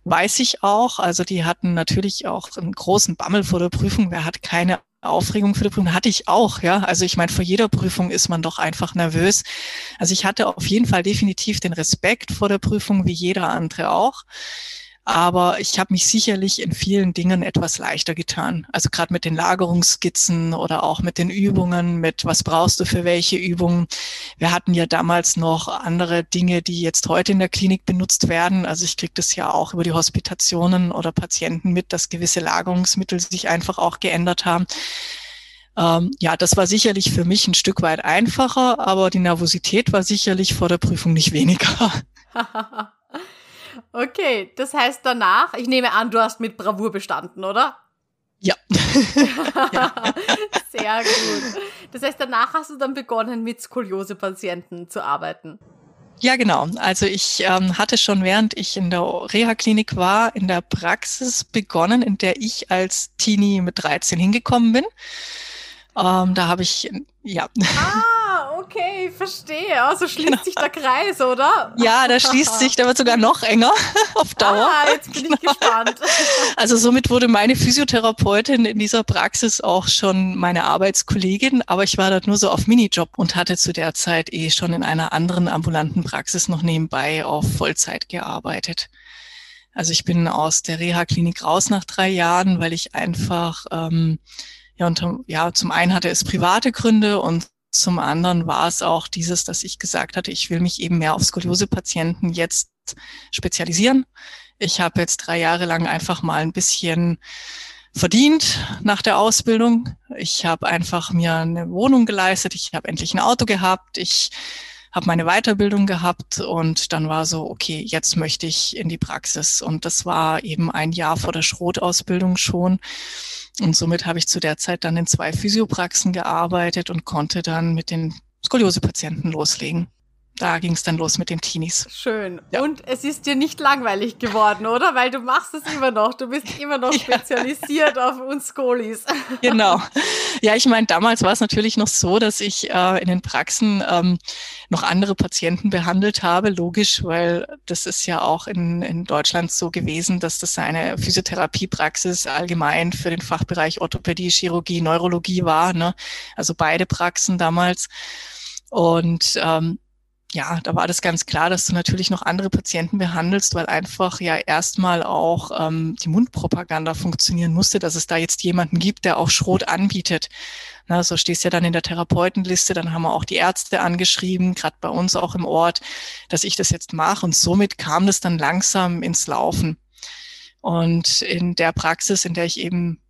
weiß ich auch. Also die hatten natürlich auch einen großen Bammel vor der Prüfung. Wer hat keine Aufregung für die Prüfung hatte ich auch, ja. Also ich meine, vor jeder Prüfung ist man doch einfach nervös. Also ich hatte auf jeden Fall definitiv den Respekt vor der Prüfung, wie jeder andere auch. Aber ich habe mich sicherlich in vielen Dingen etwas leichter getan. Also gerade mit den Lagerungsskizzen oder auch mit den Übungen, mit was brauchst du für welche Übungen. Wir hatten ja damals noch andere Dinge, die jetzt heute in der Klinik benutzt werden. Also ich kriege das ja auch über die Hospitationen oder Patienten mit, dass gewisse Lagerungsmittel sich einfach auch geändert haben. Ähm, ja, das war sicherlich für mich ein Stück weit einfacher, aber die Nervosität war sicherlich vor der Prüfung nicht weniger. Okay, das heißt danach, ich nehme an, du hast mit Bravour bestanden, oder? Ja. Sehr gut. Das heißt, danach hast du dann begonnen, mit Skoliose-Patienten zu arbeiten. Ja, genau. Also ich ähm, hatte schon, während ich in der Reha-Klinik war, in der Praxis begonnen, in der ich als Teenie mit 13 hingekommen bin. Ähm, da habe ich, ja. Ah, okay, verstehe. Also schließt genau. sich der Kreis, oder? Ja, da schließt sich, der wird sogar noch enger auf Dauer. Ah, jetzt bin ich genau. gespannt. Also somit wurde meine Physiotherapeutin in dieser Praxis auch schon meine Arbeitskollegin, aber ich war dort nur so auf Minijob und hatte zu der Zeit eh schon in einer anderen ambulanten Praxis noch nebenbei auf Vollzeit gearbeitet. Also ich bin aus der Reha-Klinik raus nach drei Jahren, weil ich einfach ähm, ja, und ja, zum einen hatte es private Gründe und zum anderen war es auch dieses, dass ich gesagt hatte, ich will mich eben mehr auf Skoliose-Patienten jetzt spezialisieren. Ich habe jetzt drei Jahre lang einfach mal ein bisschen verdient nach der Ausbildung. Ich habe einfach mir eine Wohnung geleistet. Ich habe endlich ein Auto gehabt. Ich habe meine Weiterbildung gehabt und dann war so, okay, jetzt möchte ich in die Praxis. Und das war eben ein Jahr vor der Schrotausbildung schon. Und somit habe ich zu der Zeit dann in zwei Physiopraxen gearbeitet und konnte dann mit den Skoliose-Patienten loslegen da ging es dann los mit den Teenies. Schön. Ja. Und es ist dir nicht langweilig geworden, oder? Weil du machst es immer noch. Du bist immer noch spezialisiert auf uns Skolis. Genau. Ja, ich meine, damals war es natürlich noch so, dass ich äh, in den Praxen ähm, noch andere Patienten behandelt habe. Logisch, weil das ist ja auch in, in Deutschland so gewesen, dass das eine Physiotherapiepraxis allgemein für den Fachbereich Orthopädie, Chirurgie, Neurologie war. Ne? Also beide Praxen damals. Und ähm, ja, da war das ganz klar, dass du natürlich noch andere Patienten behandelst, weil einfach ja erstmal auch ähm, die Mundpropaganda funktionieren musste, dass es da jetzt jemanden gibt, der auch Schrot anbietet. Na, so stehst ja dann in der Therapeutenliste, dann haben wir auch die Ärzte angeschrieben, gerade bei uns auch im Ort, dass ich das jetzt mache. Und somit kam das dann langsam ins Laufen. Und in der Praxis, in der ich eben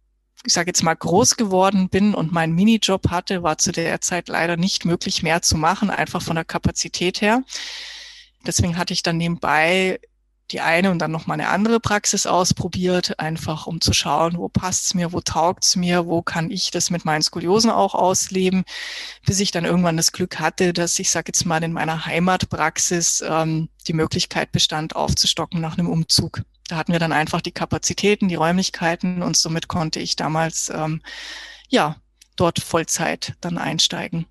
ich sage jetzt mal, groß geworden bin und meinen Minijob hatte, war zu der Zeit leider nicht möglich, mehr zu machen, einfach von der Kapazität her. Deswegen hatte ich dann nebenbei die eine und dann noch mal eine andere Praxis ausprobiert, einfach um zu schauen, wo passt's mir, wo taugt's mir, wo kann ich das mit meinen Skoliosen auch ausleben, bis ich dann irgendwann das Glück hatte, dass ich sage jetzt mal in meiner Heimatpraxis ähm, die Möglichkeit bestand, aufzustocken nach einem Umzug. Da hatten wir dann einfach die Kapazitäten, die Räumlichkeiten und somit konnte ich damals ähm, ja dort Vollzeit dann einsteigen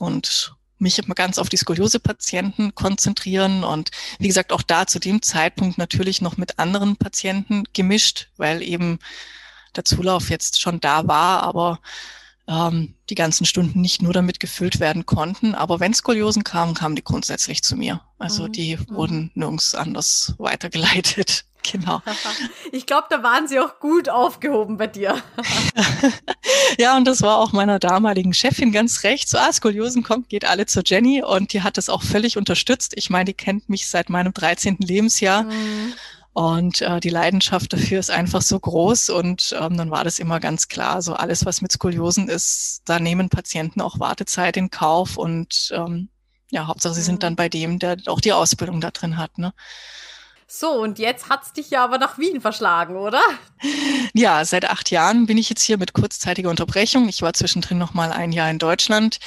und mich ganz auf die Skoliose-Patienten konzentrieren und wie gesagt auch da zu dem Zeitpunkt natürlich noch mit anderen Patienten gemischt, weil eben der Zulauf jetzt schon da war, aber ähm, die ganzen Stunden nicht nur damit gefüllt werden konnten. Aber wenn Skoliosen kamen, kamen die grundsätzlich zu mir. Also mhm. die mhm. wurden nirgends anders weitergeleitet. Genau. Ich glaube, da waren sie auch gut aufgehoben bei dir. ja, und das war auch meiner damaligen Chefin ganz recht. So, ah, Skoliosen kommt, geht alle zur Jenny und die hat das auch völlig unterstützt. Ich meine, die kennt mich seit meinem 13. Lebensjahr. Mhm. Und äh, die Leidenschaft dafür ist einfach so groß und ähm, dann war das immer ganz klar. So alles, was mit Skoliosen ist, da nehmen Patienten auch Wartezeit in Kauf und ähm, ja, Hauptsache, sie sind dann bei dem, der auch die Ausbildung da drin hat. Ne? So, und jetzt hat's dich ja aber nach Wien verschlagen, oder? Ja, seit acht Jahren bin ich jetzt hier mit kurzzeitiger Unterbrechung. Ich war zwischendrin noch mal ein Jahr in Deutschland.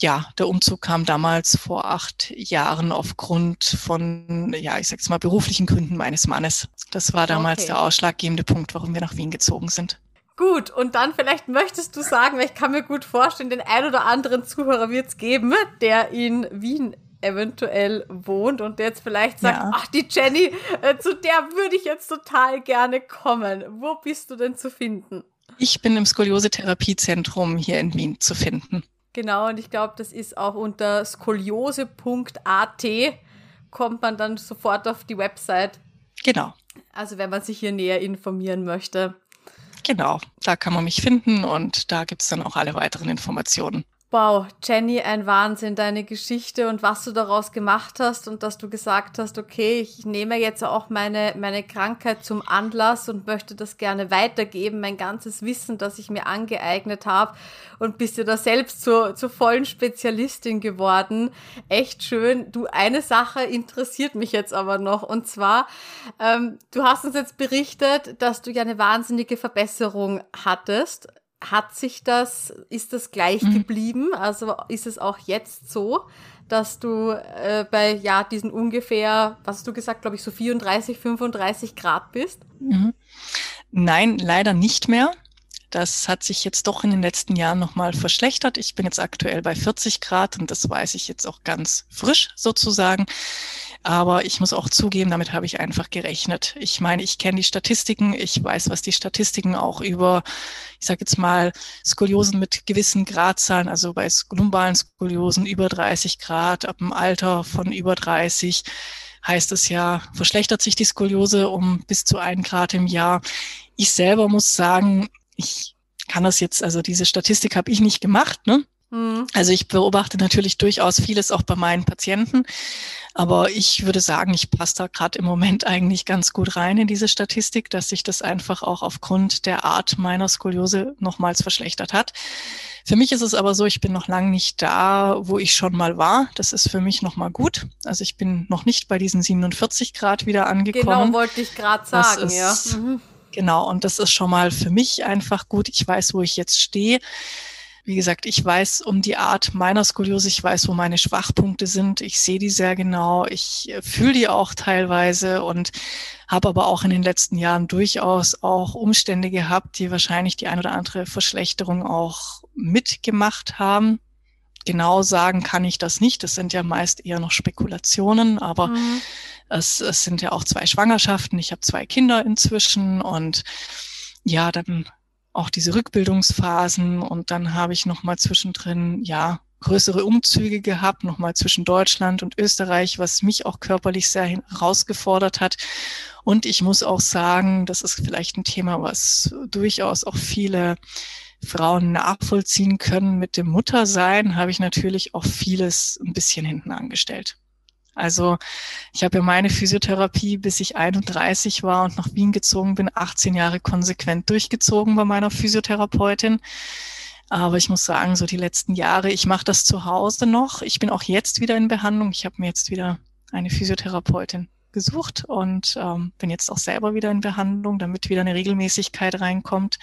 Ja, der Umzug kam damals vor acht Jahren aufgrund von, ja, ich sag's mal, beruflichen Gründen meines Mannes. Das war damals okay. der ausschlaggebende Punkt, warum wir nach Wien gezogen sind. Gut, und dann vielleicht möchtest du sagen, weil ich kann mir gut vorstellen, den ein oder anderen Zuhörer wird's geben, der in Wien eventuell wohnt und jetzt vielleicht sagt, ja. ach, die Jenny, äh, zu der würde ich jetzt total gerne kommen. Wo bist du denn zu finden? Ich bin im Skoliose-Therapiezentrum hier in Wien zu finden. Genau, und ich glaube, das ist auch unter skoliose.at kommt man dann sofort auf die Website. Genau. Also wenn man sich hier näher informieren möchte. Genau, da kann man mich finden und da gibt es dann auch alle weiteren Informationen. Wow, Jenny, ein Wahnsinn, deine Geschichte und was du daraus gemacht hast und dass du gesagt hast, okay, ich nehme jetzt auch meine, meine Krankheit zum Anlass und möchte das gerne weitergeben, mein ganzes Wissen, das ich mir angeeignet habe und bist dir da selbst zur, zur vollen Spezialistin geworden. Echt schön. Du, eine Sache interessiert mich jetzt aber noch und zwar, ähm, du hast uns jetzt berichtet, dass du ja eine wahnsinnige Verbesserung hattest hat sich das, ist das gleich mhm. geblieben? Also ist es auch jetzt so, dass du äh, bei ja diesen ungefähr, was hast du gesagt, glaube ich, so 34, 35 Grad bist? Mhm. Nein, leider nicht mehr. Das hat sich jetzt doch in den letzten Jahren nochmal verschlechtert. Ich bin jetzt aktuell bei 40 Grad und das weiß ich jetzt auch ganz frisch sozusagen. Aber ich muss auch zugeben, damit habe ich einfach gerechnet. Ich meine, ich kenne die Statistiken, ich weiß, was die Statistiken auch über, ich sage jetzt mal, Skoliosen mit gewissen Gradzahlen, also bei lumbalen Skoliosen über 30 Grad, ab dem Alter von über 30 heißt es ja, verschlechtert sich die Skoliose um bis zu ein Grad im Jahr. Ich selber muss sagen, ich kann das jetzt, also diese Statistik habe ich nicht gemacht, ne? Mhm. Also ich beobachte natürlich durchaus vieles auch bei meinen Patienten, aber ich würde sagen, ich passe da gerade im Moment eigentlich ganz gut rein in diese Statistik, dass sich das einfach auch aufgrund der Art meiner Skoliose nochmals verschlechtert hat. Für mich ist es aber so, ich bin noch lange nicht da, wo ich schon mal war. Das ist für mich nochmal gut. Also ich bin noch nicht bei diesen 47 Grad wieder angekommen. Genau, wollte ich gerade sagen, ist, ja. Mhm. Genau, und das ist schon mal für mich einfach gut. Ich weiß, wo ich jetzt stehe. Wie gesagt, ich weiß um die Art meiner Skoliose, ich weiß, wo meine Schwachpunkte sind. Ich sehe die sehr genau. Ich äh, fühle die auch teilweise und habe aber auch in den letzten Jahren durchaus auch Umstände gehabt, die wahrscheinlich die ein oder andere Verschlechterung auch mitgemacht haben. Genau sagen kann ich das nicht. Das sind ja meist eher noch Spekulationen, aber mhm. es, es sind ja auch zwei Schwangerschaften. Ich habe zwei Kinder inzwischen und ja, dann auch diese Rückbildungsphasen und dann habe ich nochmal zwischendrin, ja, größere Umzüge gehabt, nochmal zwischen Deutschland und Österreich, was mich auch körperlich sehr herausgefordert hat. Und ich muss auch sagen, das ist vielleicht ein Thema, was durchaus auch viele Frauen nachvollziehen können. Mit dem Muttersein habe ich natürlich auch vieles ein bisschen hinten angestellt. Also ich habe ja meine Physiotherapie, bis ich 31 war und nach Wien gezogen bin, 18 Jahre konsequent durchgezogen bei meiner Physiotherapeutin. Aber ich muss sagen, so die letzten Jahre, ich mache das zu Hause noch. Ich bin auch jetzt wieder in Behandlung. Ich habe mir jetzt wieder eine Physiotherapeutin gesucht und ähm, bin jetzt auch selber wieder in Behandlung, damit wieder eine Regelmäßigkeit reinkommt.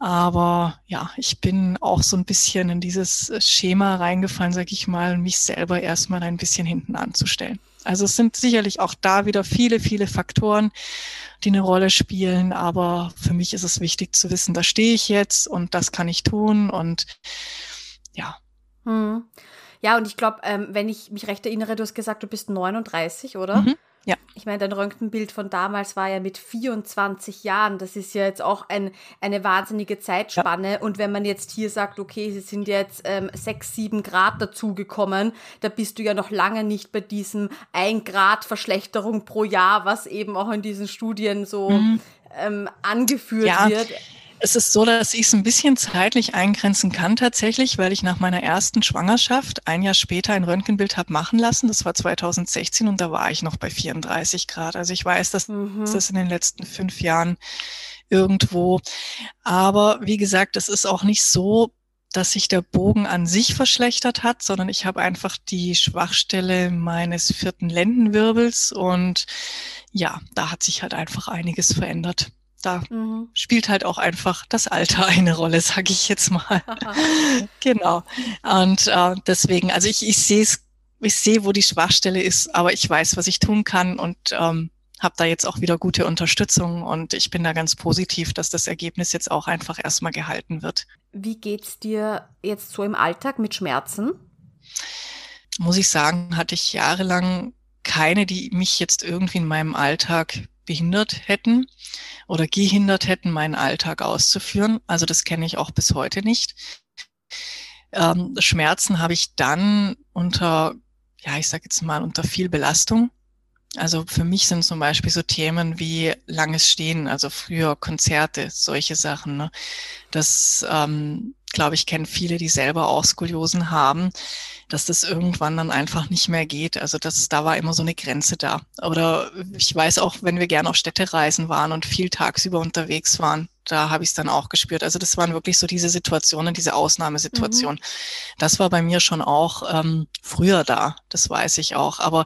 Aber ja, ich bin auch so ein bisschen in dieses Schema reingefallen, sag ich mal, mich selber erstmal ein bisschen hinten anzustellen. Also es sind sicherlich auch da wieder viele, viele Faktoren, die eine Rolle spielen. Aber für mich ist es wichtig zu wissen, da stehe ich jetzt und das kann ich tun und ja. Hm. Ja, und ich glaube, ähm, wenn ich mich recht erinnere, du hast gesagt, du bist 39, oder? Mhm. Ja. Ich meine, dein Röntgenbild von damals war ja mit 24 Jahren. Das ist ja jetzt auch ein, eine wahnsinnige Zeitspanne. Ja. Und wenn man jetzt hier sagt, okay, sie sind jetzt ähm, 6, 7 Grad dazugekommen, da bist du ja noch lange nicht bei diesem 1 Grad Verschlechterung pro Jahr, was eben auch in diesen Studien so mhm. ähm, angeführt ja. wird. Es ist so, dass ich es ein bisschen zeitlich eingrenzen kann tatsächlich, weil ich nach meiner ersten Schwangerschaft ein Jahr später ein Röntgenbild habe machen lassen. Das war 2016 und da war ich noch bei 34 Grad. Also ich weiß, dass mhm. das in den letzten fünf Jahren irgendwo. Aber wie gesagt, es ist auch nicht so, dass sich der Bogen an sich verschlechtert hat, sondern ich habe einfach die Schwachstelle meines vierten Lendenwirbels und ja, da hat sich halt einfach einiges verändert. Da mhm. spielt halt auch einfach das Alter eine Rolle, sage ich jetzt mal. genau. Und äh, deswegen, also ich, ich sehe es, ich sehe, wo die Schwachstelle ist, aber ich weiß, was ich tun kann und ähm, habe da jetzt auch wieder gute Unterstützung und ich bin da ganz positiv, dass das Ergebnis jetzt auch einfach erstmal gehalten wird. Wie geht's dir jetzt so im Alltag mit Schmerzen? Muss ich sagen, hatte ich jahrelang keine, die mich jetzt irgendwie in meinem Alltag behindert hätten oder gehindert hätten, meinen Alltag auszuführen. Also das kenne ich auch bis heute nicht. Ähm, Schmerzen habe ich dann unter, ja, ich sage jetzt mal, unter viel Belastung also für mich sind zum Beispiel so Themen wie langes Stehen, also früher Konzerte, solche Sachen. Ne? Das, ähm, glaube ich, kennen viele, die selber auch Skoliosen haben, dass das irgendwann dann einfach nicht mehr geht. Also das, da war immer so eine Grenze da. Oder ich weiß auch, wenn wir gerne auf Städtereisen waren und viel tagsüber unterwegs waren, da habe ich es dann auch gespürt. Also das waren wirklich so diese Situationen, diese Ausnahmesituation. Mhm. Das war bei mir schon auch ähm, früher da, das weiß ich auch. Aber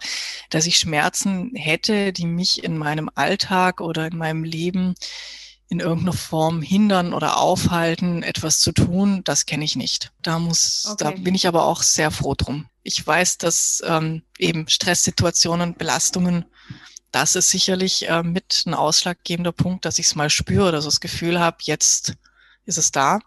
dass ich Schmerzen hätte, die mich in meinem Alltag oder in meinem Leben in irgendeiner Form hindern oder aufhalten, etwas zu tun, das kenne ich nicht. Da muss, okay. da bin ich aber auch sehr froh drum. Ich weiß, dass ähm, eben Stresssituationen, Belastungen das ist sicherlich äh, mit ein ausschlaggebender Punkt, dass ich es mal spüre oder so das Gefühl habe, jetzt ist es da.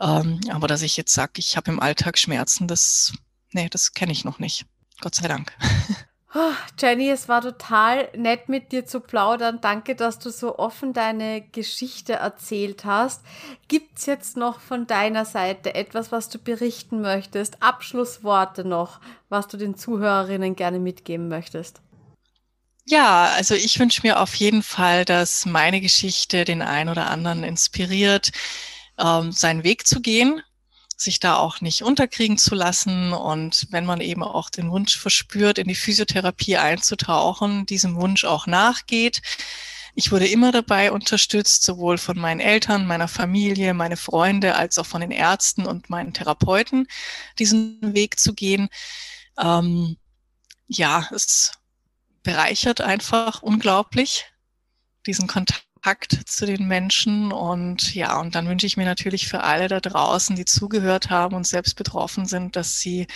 Ähm, aber dass ich jetzt sage, ich habe im Alltag Schmerzen, das, nee, das kenne ich noch nicht. Gott sei Dank. Oh, Jenny, es war total nett mit dir zu plaudern. Danke, dass du so offen deine Geschichte erzählt hast. Gibt's jetzt noch von deiner Seite etwas, was du berichten möchtest? Abschlussworte noch, was du den Zuhörerinnen gerne mitgeben möchtest? Ja, also ich wünsche mir auf jeden Fall, dass meine Geschichte den einen oder anderen inspiriert, ähm, seinen Weg zu gehen, sich da auch nicht unterkriegen zu lassen und wenn man eben auch den Wunsch verspürt, in die Physiotherapie einzutauchen, diesem Wunsch auch nachgeht. Ich wurde immer dabei unterstützt, sowohl von meinen Eltern, meiner Familie, meine Freunde, als auch von den Ärzten und meinen Therapeuten, diesen Weg zu gehen. Ähm, ja, es bereichert einfach unglaublich diesen Kontakt zu den Menschen. Und ja, und dann wünsche ich mir natürlich für alle da draußen, die zugehört haben und selbst betroffen sind, dass sie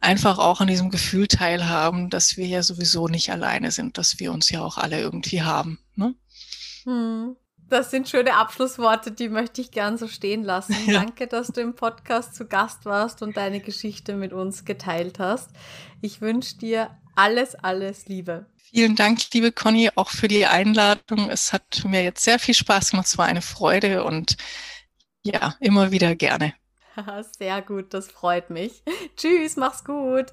einfach auch an diesem Gefühl teilhaben, dass wir ja sowieso nicht alleine sind, dass wir uns ja auch alle irgendwie haben. Ne? Hm. Das sind schöne Abschlussworte, die möchte ich gern so stehen lassen. Ja. Danke, dass du im Podcast zu Gast warst und deine Geschichte mit uns geteilt hast. Ich wünsche dir alles, alles Liebe. Vielen Dank, liebe Conny, auch für die Einladung. Es hat mir jetzt sehr viel Spaß gemacht. Es war eine Freude und ja, immer wieder gerne. Sehr gut, das freut mich. Tschüss, mach's gut.